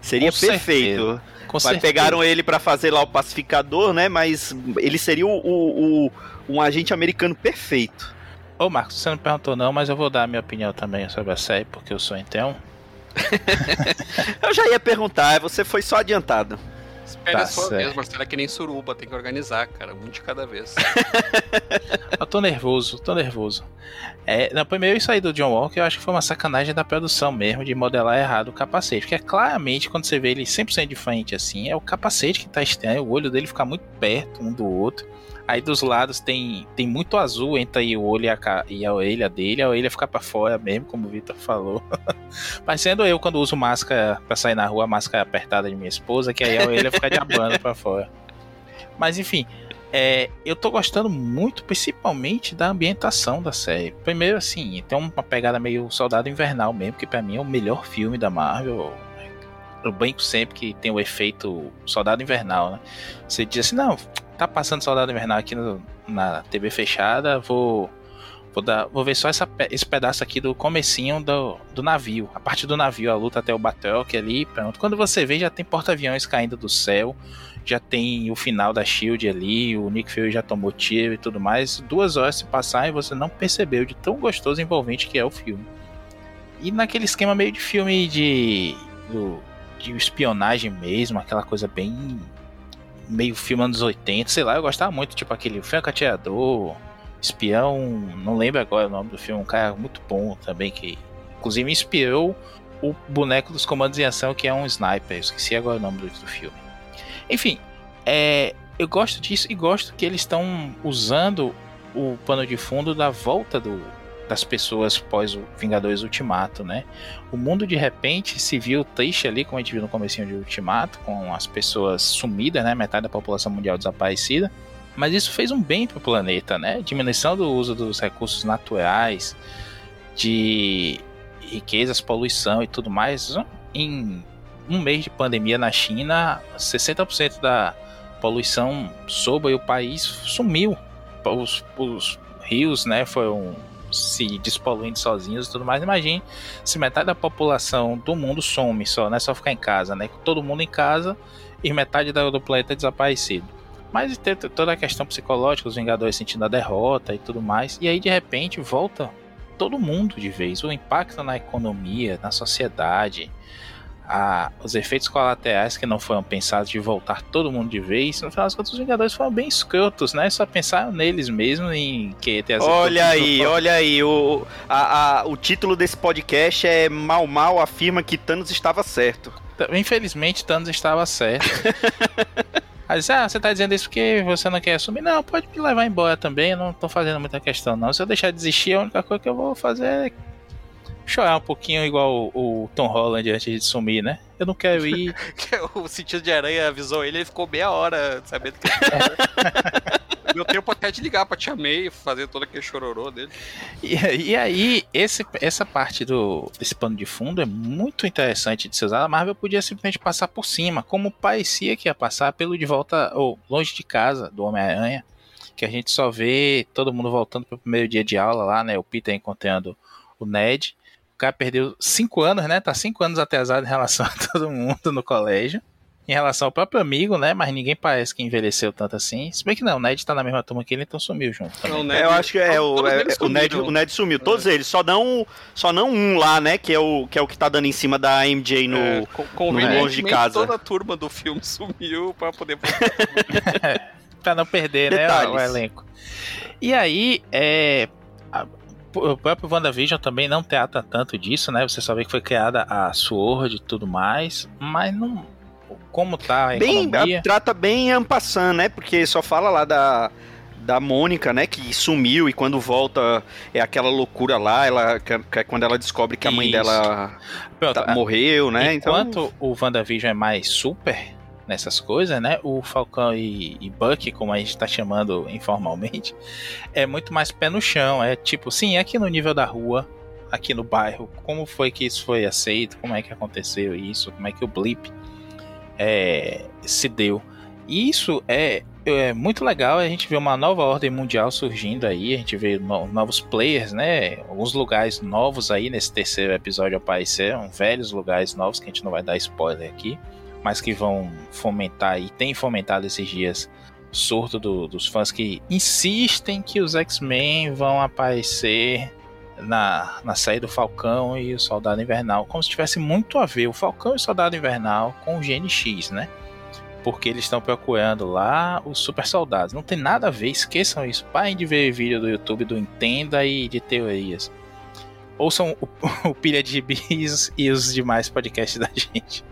Seria com perfeito. Certeza. Com Mas pegaram ele para fazer lá o pacificador, né? Mas ele seria o, o, o, um agente americano perfeito. Ô Marcos, você não perguntou não, mas eu vou dar a minha opinião também sobre a série, porque eu sou então. eu já ia perguntar, você foi só adiantado. Espera tá a sua vez, Marcelo, é que nem suruba, tem que organizar, cara, um de cada vez. eu tô nervoso, tô nervoso. É, no primeiro isso aí do John Walker, eu acho que foi uma sacanagem da produção mesmo de modelar errado o capacete. Porque é claramente, quando você vê ele 100% de frente assim, é o capacete que tá estranho, o olho dele fica muito perto um do outro. Aí dos lados tem, tem muito azul entre o olho e a, e a orelha dele. A orelha fica para fora mesmo, como o Victor falou. Parecendo eu quando uso máscara para sair na rua, a máscara apertada de minha esposa, que aí a orelha fica de abano para fora. Mas enfim, é, eu tô gostando muito, principalmente da ambientação da série. Primeiro, assim, tem uma pegada meio Soldado Invernal mesmo, que para mim é o melhor filme da Marvel. Eu brinco sempre que tem o efeito Soldado Invernal, né? Você diz assim, não, tá passando Soldado Invernal aqui no, na TV fechada, vou Vou, dar, vou ver só essa, esse pedaço aqui do comecinho do, do navio. A parte do navio, a luta até o Batroc ali, pronto. Quando você vê, já tem porta-aviões caindo do céu já tem o final da Shield ali, o Nick Fury já tomou tiro e tudo mais. Duas horas se passar e você não percebeu de tão gostoso e envolvente que é o filme. E naquele esquema meio de filme de, de espionagem mesmo, aquela coisa bem meio filme anos 80, sei lá, eu gostava muito, tipo aquele Franco Atirador, Espião, não lembro agora o nome do filme, um cara muito bom também que inclusive inspirou o boneco dos comandos em ação que é um sniper, eu esqueci agora o nome do, do filme. Enfim, é, eu gosto disso e gosto que eles estão usando o pano de fundo da volta do, das pessoas pós o Vingadores Ultimato, né? O mundo de repente se viu triste ali, como a gente viu no comecinho de Ultimato, com as pessoas sumidas, né? Metade da população mundial desaparecida. Mas isso fez um bem para o planeta, né? Diminuição do uso dos recursos naturais, de riquezas, poluição e tudo mais. Em um mês de pandemia na China, 60% da poluição sobre o país sumiu. Os, os rios, né, foram se despoluindo sozinhos e tudo mais. Imagine se metade da população do mundo some só, né? Só ficar em casa, né? Todo mundo em casa e metade do planeta desaparecido. Mas tem toda a questão psicológica, os Vingadores sentindo a derrota e tudo mais. E aí de repente volta todo mundo de vez. O impacto na economia, na sociedade, a, os efeitos colaterais que não foram pensados de voltar todo mundo de vez, no final das contas os Vingadores foram bem escrotos, né? Só pensaram neles mesmo em que ter as Olha aí, olha aí, o, a, a, o título desse podcast é Mal Mal afirma que Thanos estava certo. Infelizmente Thanos estava certo. Aí disse, ah, você tá dizendo isso porque você não quer assumir? Não, pode me levar embora também, eu não tô fazendo muita questão não. Se eu deixar de desistir, a única coisa que eu vou fazer é chorar um pouquinho igual o, o Tom Holland antes de sumir, né? Eu não quero ir. o sentido de aranha avisou ele, ele ficou meia hora sabendo que ele Deu tempo até de ligar pra Tia May fazer todo aquele chororô dele. E, e aí, esse, essa parte do, desse pano de fundo é muito interessante de ser usada. A Marvel podia simplesmente passar por cima, como parecia que ia passar pelo De Volta, ou Longe de Casa, do Homem-Aranha. Que a gente só vê todo mundo voltando pro primeiro dia de aula lá, né? O Peter encontrando o Ned. O cara perdeu cinco anos, né? Tá cinco anos atrasado em relação a todo mundo no colégio. Em relação ao próprio amigo, né? Mas ninguém parece que envelheceu tanto assim. Se bem que não, o Ned tá na mesma turma que ele, então sumiu junto. Não, Ned, eu acho que é, o, é, o, Ned, o Ned sumiu. Todos é. eles, só não, só não um lá, né? Que é, o, que é o que tá dando em cima da MJ no, é, com, no longe de casa. Toda a turma do filme sumiu pra poder. pra não perder, Detalhes. né? O, o elenco. E aí, é o próprio WandaVision também não trata tanto disso, né? Você só vê que foi criada a Sword e tudo mais, mas não. Como tá a bem, economia... Trata bem Ampassan, né? Porque só fala lá da, da Mônica, né? Que sumiu e quando volta é aquela loucura lá, ela, que, que é quando ela descobre que a mãe Isso. dela Pronto, tá, morreu, né? Enquanto então... o WandaVision é mais super, nessas coisas, né? O Falcão e, e Buck, como a gente tá chamando informalmente, é muito mais pé no chão. É tipo, sim, é aqui no nível da rua, aqui no bairro, como foi que isso foi aceito, como é que aconteceu isso, como é que o blip é, se deu. E isso é, é muito legal, a gente vê uma nova ordem mundial surgindo aí, a gente vê no, novos players, né? Alguns lugares novos aí nesse terceiro episódio apareceram, velhos lugares novos que a gente não vai dar spoiler aqui mas que vão fomentar e tem fomentado esses dias surto do, dos fãs que insistem que os X-Men vão aparecer na, na série do Falcão e o Soldado Invernal, como se tivesse muito a ver o Falcão e o Soldado Invernal com o GNX, né? Porque eles estão procurando lá os super soldados. Não tem nada a ver, esqueçam isso. Parem de ver vídeo do YouTube do Entenda e de teorias. Ouçam o, o Pilha de Bis e os demais podcasts da gente.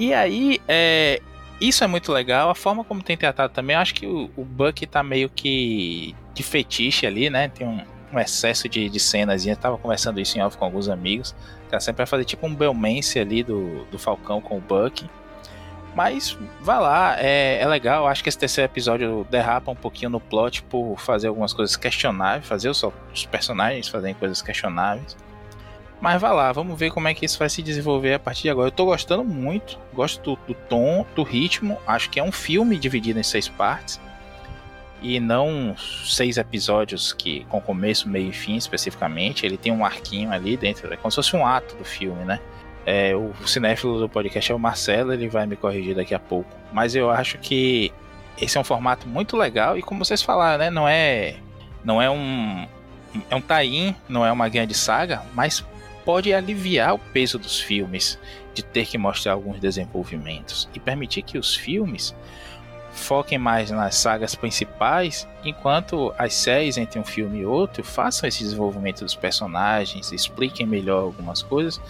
E aí, é, isso é muito legal. A forma como tem tratado também, acho que o, o Buck tá meio que de fetiche ali, né? Tem um, um excesso de, de cenas. Eu tava conversando isso em off com alguns amigos. Ela sempre vai fazer tipo um Belmance ali do, do Falcão com o Buck. Mas vá lá, é, é legal. Acho que esse terceiro episódio derrapa um pouquinho no plot por fazer algumas coisas questionáveis, fazer os, os personagens fazerem coisas questionáveis. Mas vai lá, vamos ver como é que isso vai se desenvolver a partir de agora. Eu tô gostando muito, gosto do, do tom, do ritmo. Acho que é um filme dividido em seis partes e não seis episódios que com começo, meio e fim especificamente. Ele tem um arquinho ali dentro, é como se fosse um ato do filme, né? É, o cinéfilo do podcast é o Marcelo, ele vai me corrigir daqui a pouco. Mas eu acho que esse é um formato muito legal e como vocês falaram, né? Não é, não é um é um tie não é uma grande saga, mas pode aliviar o peso dos filmes de ter que mostrar alguns desenvolvimentos e permitir que os filmes foquem mais nas sagas principais, enquanto as séries entre um filme e outro façam esse desenvolvimento dos personagens, expliquem melhor algumas coisas,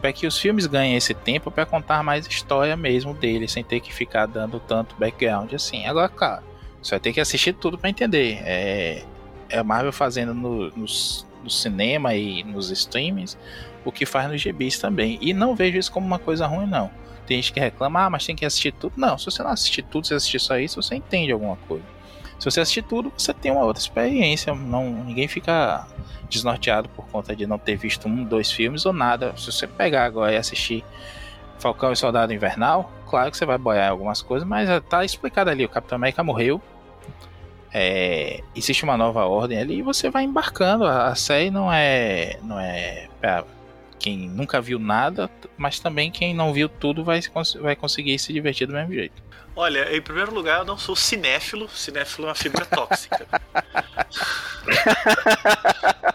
para que os filmes ganhem esse tempo para contar mais história mesmo deles, sem ter que ficar dando tanto background assim. Agora, claro, você vai ter que assistir tudo para entender. É, é Marvel fazendo no, nos no cinema e nos streamings o que faz nos gibis também. E não vejo isso como uma coisa ruim, não. Tem gente que reclama, ah, mas tem que assistir tudo. Não, se você não assistir tudo, se assistir só isso, você entende alguma coisa. Se você assistir tudo, você tem uma outra experiência. Não, ninguém fica desnorteado por conta de não ter visto um, dois filmes ou nada. Se você pegar agora e assistir Falcão e Soldado Invernal, claro que você vai boiar algumas coisas, mas tá explicado ali. O Capitão América morreu. É, existe uma nova ordem ali e você vai embarcando. A série não é, não é pra quem nunca viu nada, mas também quem não viu tudo vai, vai conseguir se divertir do mesmo jeito. Olha, em primeiro lugar, eu não sou cinéfilo. Cinéfilo é uma figura tóxica.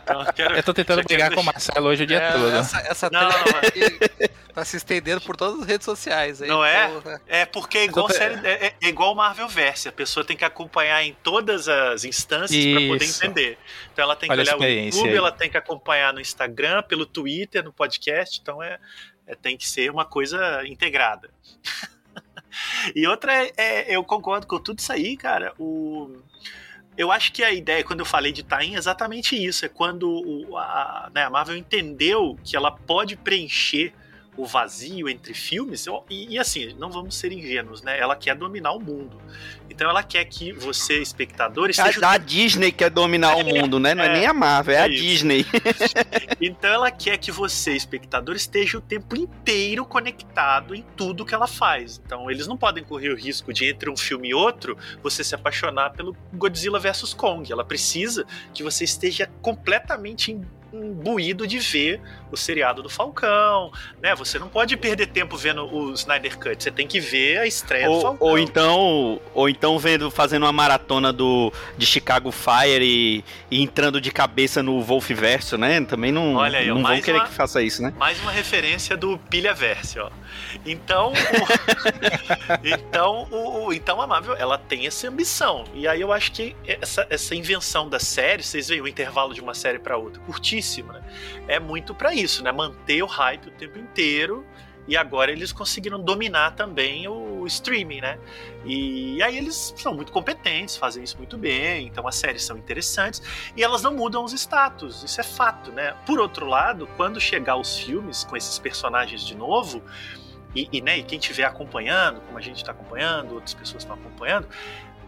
então, eu, quero, eu tô tentando brigar com o Marcelo hoje o dia é, todo. Essa, essa não, não, tá se estendendo por todas as redes sociais. Aí, não é? Porra. É porque é igual, série, é, é, igual Marvel Verse. A pessoa tem que acompanhar em todas as instâncias para poder entender. Então ela tem que Olha olhar o YouTube, aí. ela tem que acompanhar no Instagram, pelo Twitter, no podcast. Então é, é tem que ser uma coisa integrada. E outra é, é, eu concordo com tudo isso aí, cara. O, eu acho que a ideia, quando eu falei de Tain, é exatamente isso. É quando o, a, né, a Marvel entendeu que ela pode preencher o vazio entre filmes, e, e, assim, não vamos ser ingênuos, né? Ela quer dominar o mundo. Então ela quer que você, espectador, esteja... A, a Disney quer dominar é, o mundo, né? Não é, é, nem a Marvel, é, é a isso. Disney. então ela quer que você, espectador, esteja o tempo inteiro conectado em tudo que ela faz. Então eles não podem correr o risco de, entre um filme e outro, você se apaixonar pelo Godzilla vs Kong. Ela precisa que você esteja completamente imbuído de ver o seriado do Falcão, né? Você não pode perder tempo vendo o Snyder Cut, você tem que ver a estreia ou, do Falcão. Ou então, ou então vendo, fazendo uma maratona do, de Chicago Fire e, e entrando de cabeça no Wolfverso, né? Também não, Olha aí, não vão querer uma, que faça isso, né? Mais uma referência do Pilhaverse, ó. Então, o, então, o, então a Marvel, ela tem essa ambição. E aí eu acho que essa, essa invenção da série, vocês veem o intervalo de uma série para outra, curtíssimo, né? É muito para isso, né? Manter o hype o tempo inteiro. E agora eles conseguiram dominar também o streaming, né? E aí eles são muito competentes, fazem isso muito bem, então as séries são interessantes e elas não mudam os status, isso é fato, né? Por outro lado, quando chegar os filmes com esses personagens de novo, e, e, né, e quem estiver acompanhando, como a gente está acompanhando, outras pessoas estão acompanhando,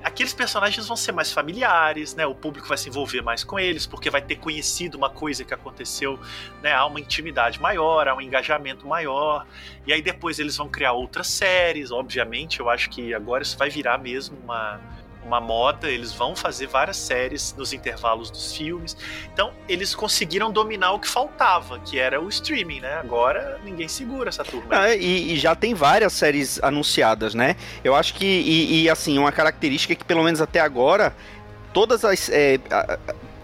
aqueles personagens vão ser mais familiares, né? O público vai se envolver mais com eles, porque vai ter conhecido uma coisa que aconteceu, né? Há uma intimidade maior, há um engajamento maior. E aí depois eles vão criar outras séries, obviamente. Eu acho que agora isso vai virar mesmo uma uma moda, eles vão fazer várias séries nos intervalos dos filmes. Então, eles conseguiram dominar o que faltava, que era o streaming, né? Agora ninguém segura essa turma. Ah, e, e, já tem várias séries anunciadas, né? Eu acho que, e, e assim, uma característica que pelo menos até agora, todas as. É,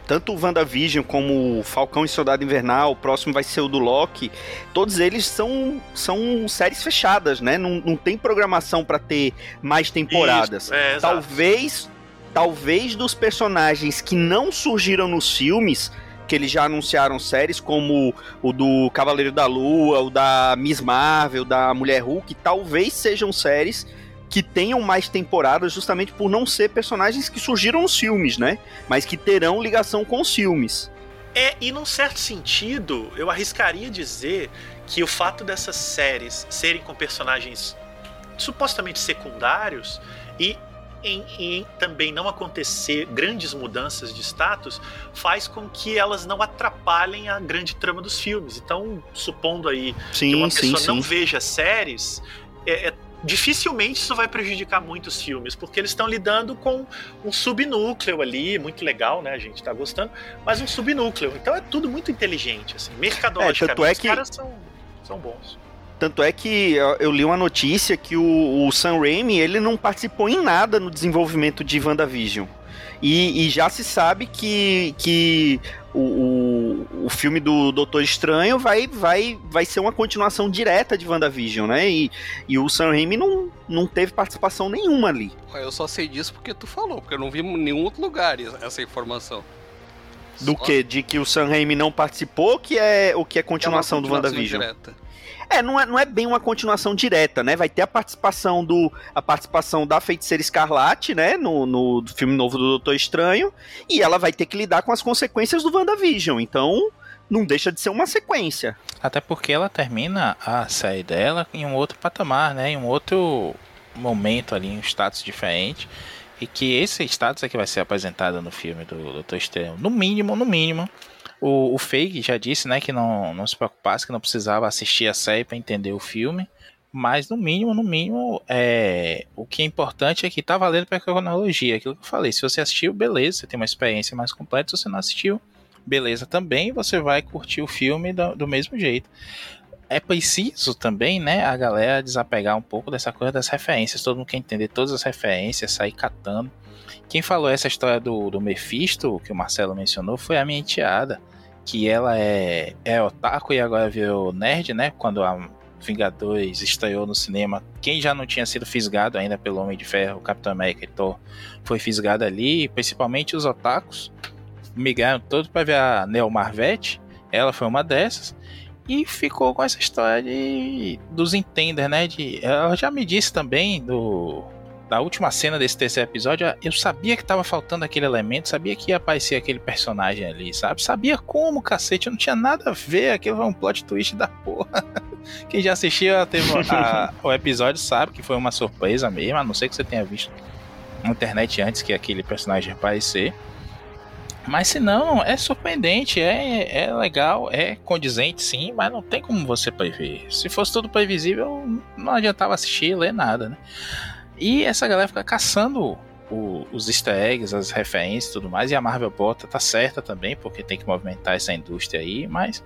tanto o WandaVision como o Falcão e Soldado Invernal, o próximo vai ser o do Loki, todos eles são, são séries fechadas, né? Não, não tem programação para ter mais temporadas. É, talvez, talvez dos personagens que não surgiram nos filmes, que eles já anunciaram séries, como o do Cavaleiro da Lua, o da Miss Marvel, da Mulher Hulk, talvez sejam séries que tenham mais temporadas justamente por não ser personagens que surgiram nos filmes, né? Mas que terão ligação com os filmes. É, e num certo sentido, eu arriscaria dizer que o fato dessas séries serem com personagens supostamente secundários e em, em, também não acontecer grandes mudanças de status faz com que elas não atrapalhem a grande trama dos filmes. Então, supondo aí sim, que uma pessoa sim, não veja séries, é, é dificilmente isso vai prejudicar muito os filmes, porque eles estão lidando com um subnúcleo ali, muito legal, né? A gente tá gostando, mas um subnúcleo. Então é tudo muito inteligente, assim. Mercadologicamente, é, tanto é que... os caras são, são bons. Tanto é que eu li uma notícia que o, o Sam Raimi, ele não participou em nada no desenvolvimento de WandaVision. E, e já se sabe que, que o, o, o, filme do Doutor Estranho vai, vai, vai ser uma continuação direta de WandaVision, né? E, e o Sam Raimi não, não teve participação nenhuma ali. Eu só sei disso porque tu falou, porque eu não vi em nenhum outro lugar essa informação. Do Só- que? De que o Sam Raimi não participou, que é o que é continuação, É uma do WandaVision? direta. É, não é, não é bem uma continuação direta, né? Vai ter a participação do a participação da Feiticeira Escarlate, né, no, no filme novo do Doutor Estranho, e ela vai ter que lidar com as consequências do WandaVision. Então, não deixa de ser uma sequência. Até porque ela termina a série dela em um outro patamar, né? Em um outro momento ali, um status diferente. E que esse status é que vai ser apresentado no filme do Doutor Estranho. No mínimo, no mínimo. O, o já disse, né, que não, não se preocupasse, que não precisava assistir a série para entender o filme. Mas no mínimo, no mínimo, é, o que é importante é que tá valendo pra cronologia. Aquilo que eu falei. Se você assistiu, beleza, você tem uma experiência mais completa. Se você não assistiu, beleza também, você vai curtir o filme do, do mesmo jeito. É preciso também, né, a galera desapegar um pouco dessa coisa das referências. Todo mundo quer entender todas as referências, sair catando. Quem falou essa história do, do Mephisto, que o Marcelo mencionou, foi a minha enteada. Que ela é, é otaku e agora virou nerd, né? Quando a Vingadores estreou no cinema, quem já não tinha sido fisgado ainda pelo Homem de Ferro, Capitão América e Thor, foi fisgado ali, principalmente os otakus migraram todos para ver a Neo Marvete. Ela foi uma dessas. E ficou com essa história de, dos entender, né? De, ela já me disse também do, da última cena desse terceiro episódio. Eu sabia que tava faltando aquele elemento, sabia que ia aparecer aquele personagem ali, sabe? Sabia como, cacete, não tinha nada a ver. Aquilo foi um plot twist da porra. Quem já assistiu a- o episódio sabe que foi uma surpresa mesmo, a não ser que você tenha visto na internet antes que aquele personagem aparecer. Mas se não, é surpreendente, é, é legal, é condizente sim, mas não tem como você prever. Se fosse tudo previsível, não adiantava assistir, ler nada, né? E essa galera fica caçando o- os easter eggs, as referências e tudo mais, e a Marvel bota, tá certa também, porque tem que movimentar essa indústria aí, mas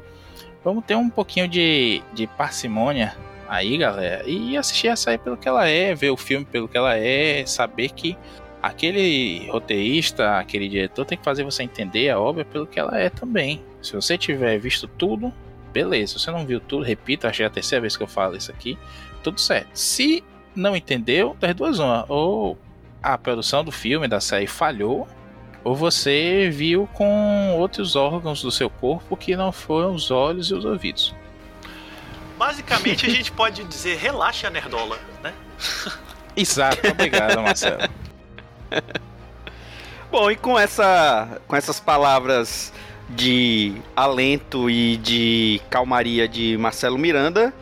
vamos ter um pouquinho de, de parcimônia aí, galera, e assistir a série pelo que ela é, ver o filme pelo que ela é, saber que aquele roteirista, aquele diretor tem que fazer você entender a obra pelo que ela é também. Se você tiver visto tudo, beleza. Se você não viu tudo, repito, que é a terceira vez que eu falo isso aqui, tudo certo. Se não entendeu, das duas uma, ou a produção do filme, da série falhou, ou você viu com outros órgãos do seu corpo que não foram os olhos e os ouvidos. Basicamente, a gente pode dizer relaxa a nerdola, né? Exato, obrigado, Marcelo. Bom, e com essa com essas palavras de alento e de calmaria de Marcelo Miranda,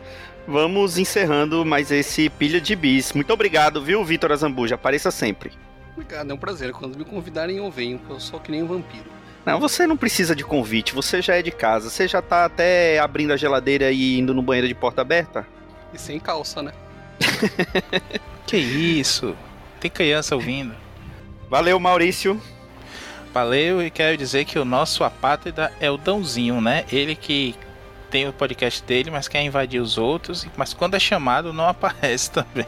vamos encerrando mais esse pilha de bis. Muito obrigado, viu, Vitor Azambuja? Apareça sempre. Obrigado, é um prazer. Quando me convidarem, eu venho, eu sou que nem um vampiro. Não, você não precisa de convite, você já é de casa. Você já tá até abrindo a geladeira e indo no banheiro de porta aberta? E sem calça, né? que isso? Tem criança ouvindo. Valeu, Maurício. Valeu e quero dizer que o nosso apátrida é o Dãozinho, né? Ele que tem o podcast dele, mas quer invadir os outros, mas quando é chamado não aparece também.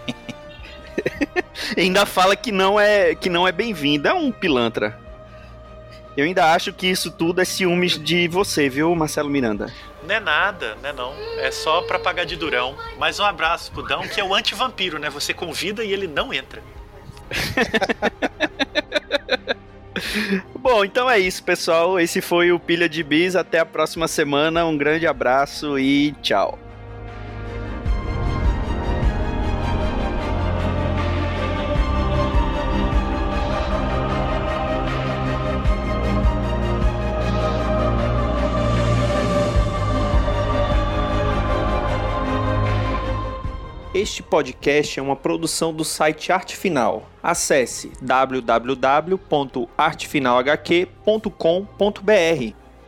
E ainda fala que não é que não é bem-vindo. É um pilantra. Eu ainda acho que isso tudo é ciúmes de você, viu, Marcelo Miranda? Não é nada, né não. É só pra pagar de durão. Mas um abraço pro Dão, que é o anti-vampiro, né? Você convida e ele não entra. Bom, então é isso, pessoal. Esse foi o Pilha de Bis. Até a próxima semana. Um grande abraço e tchau. Este podcast é uma produção do site Arte Final. Acesse www.artefinalhq.com.br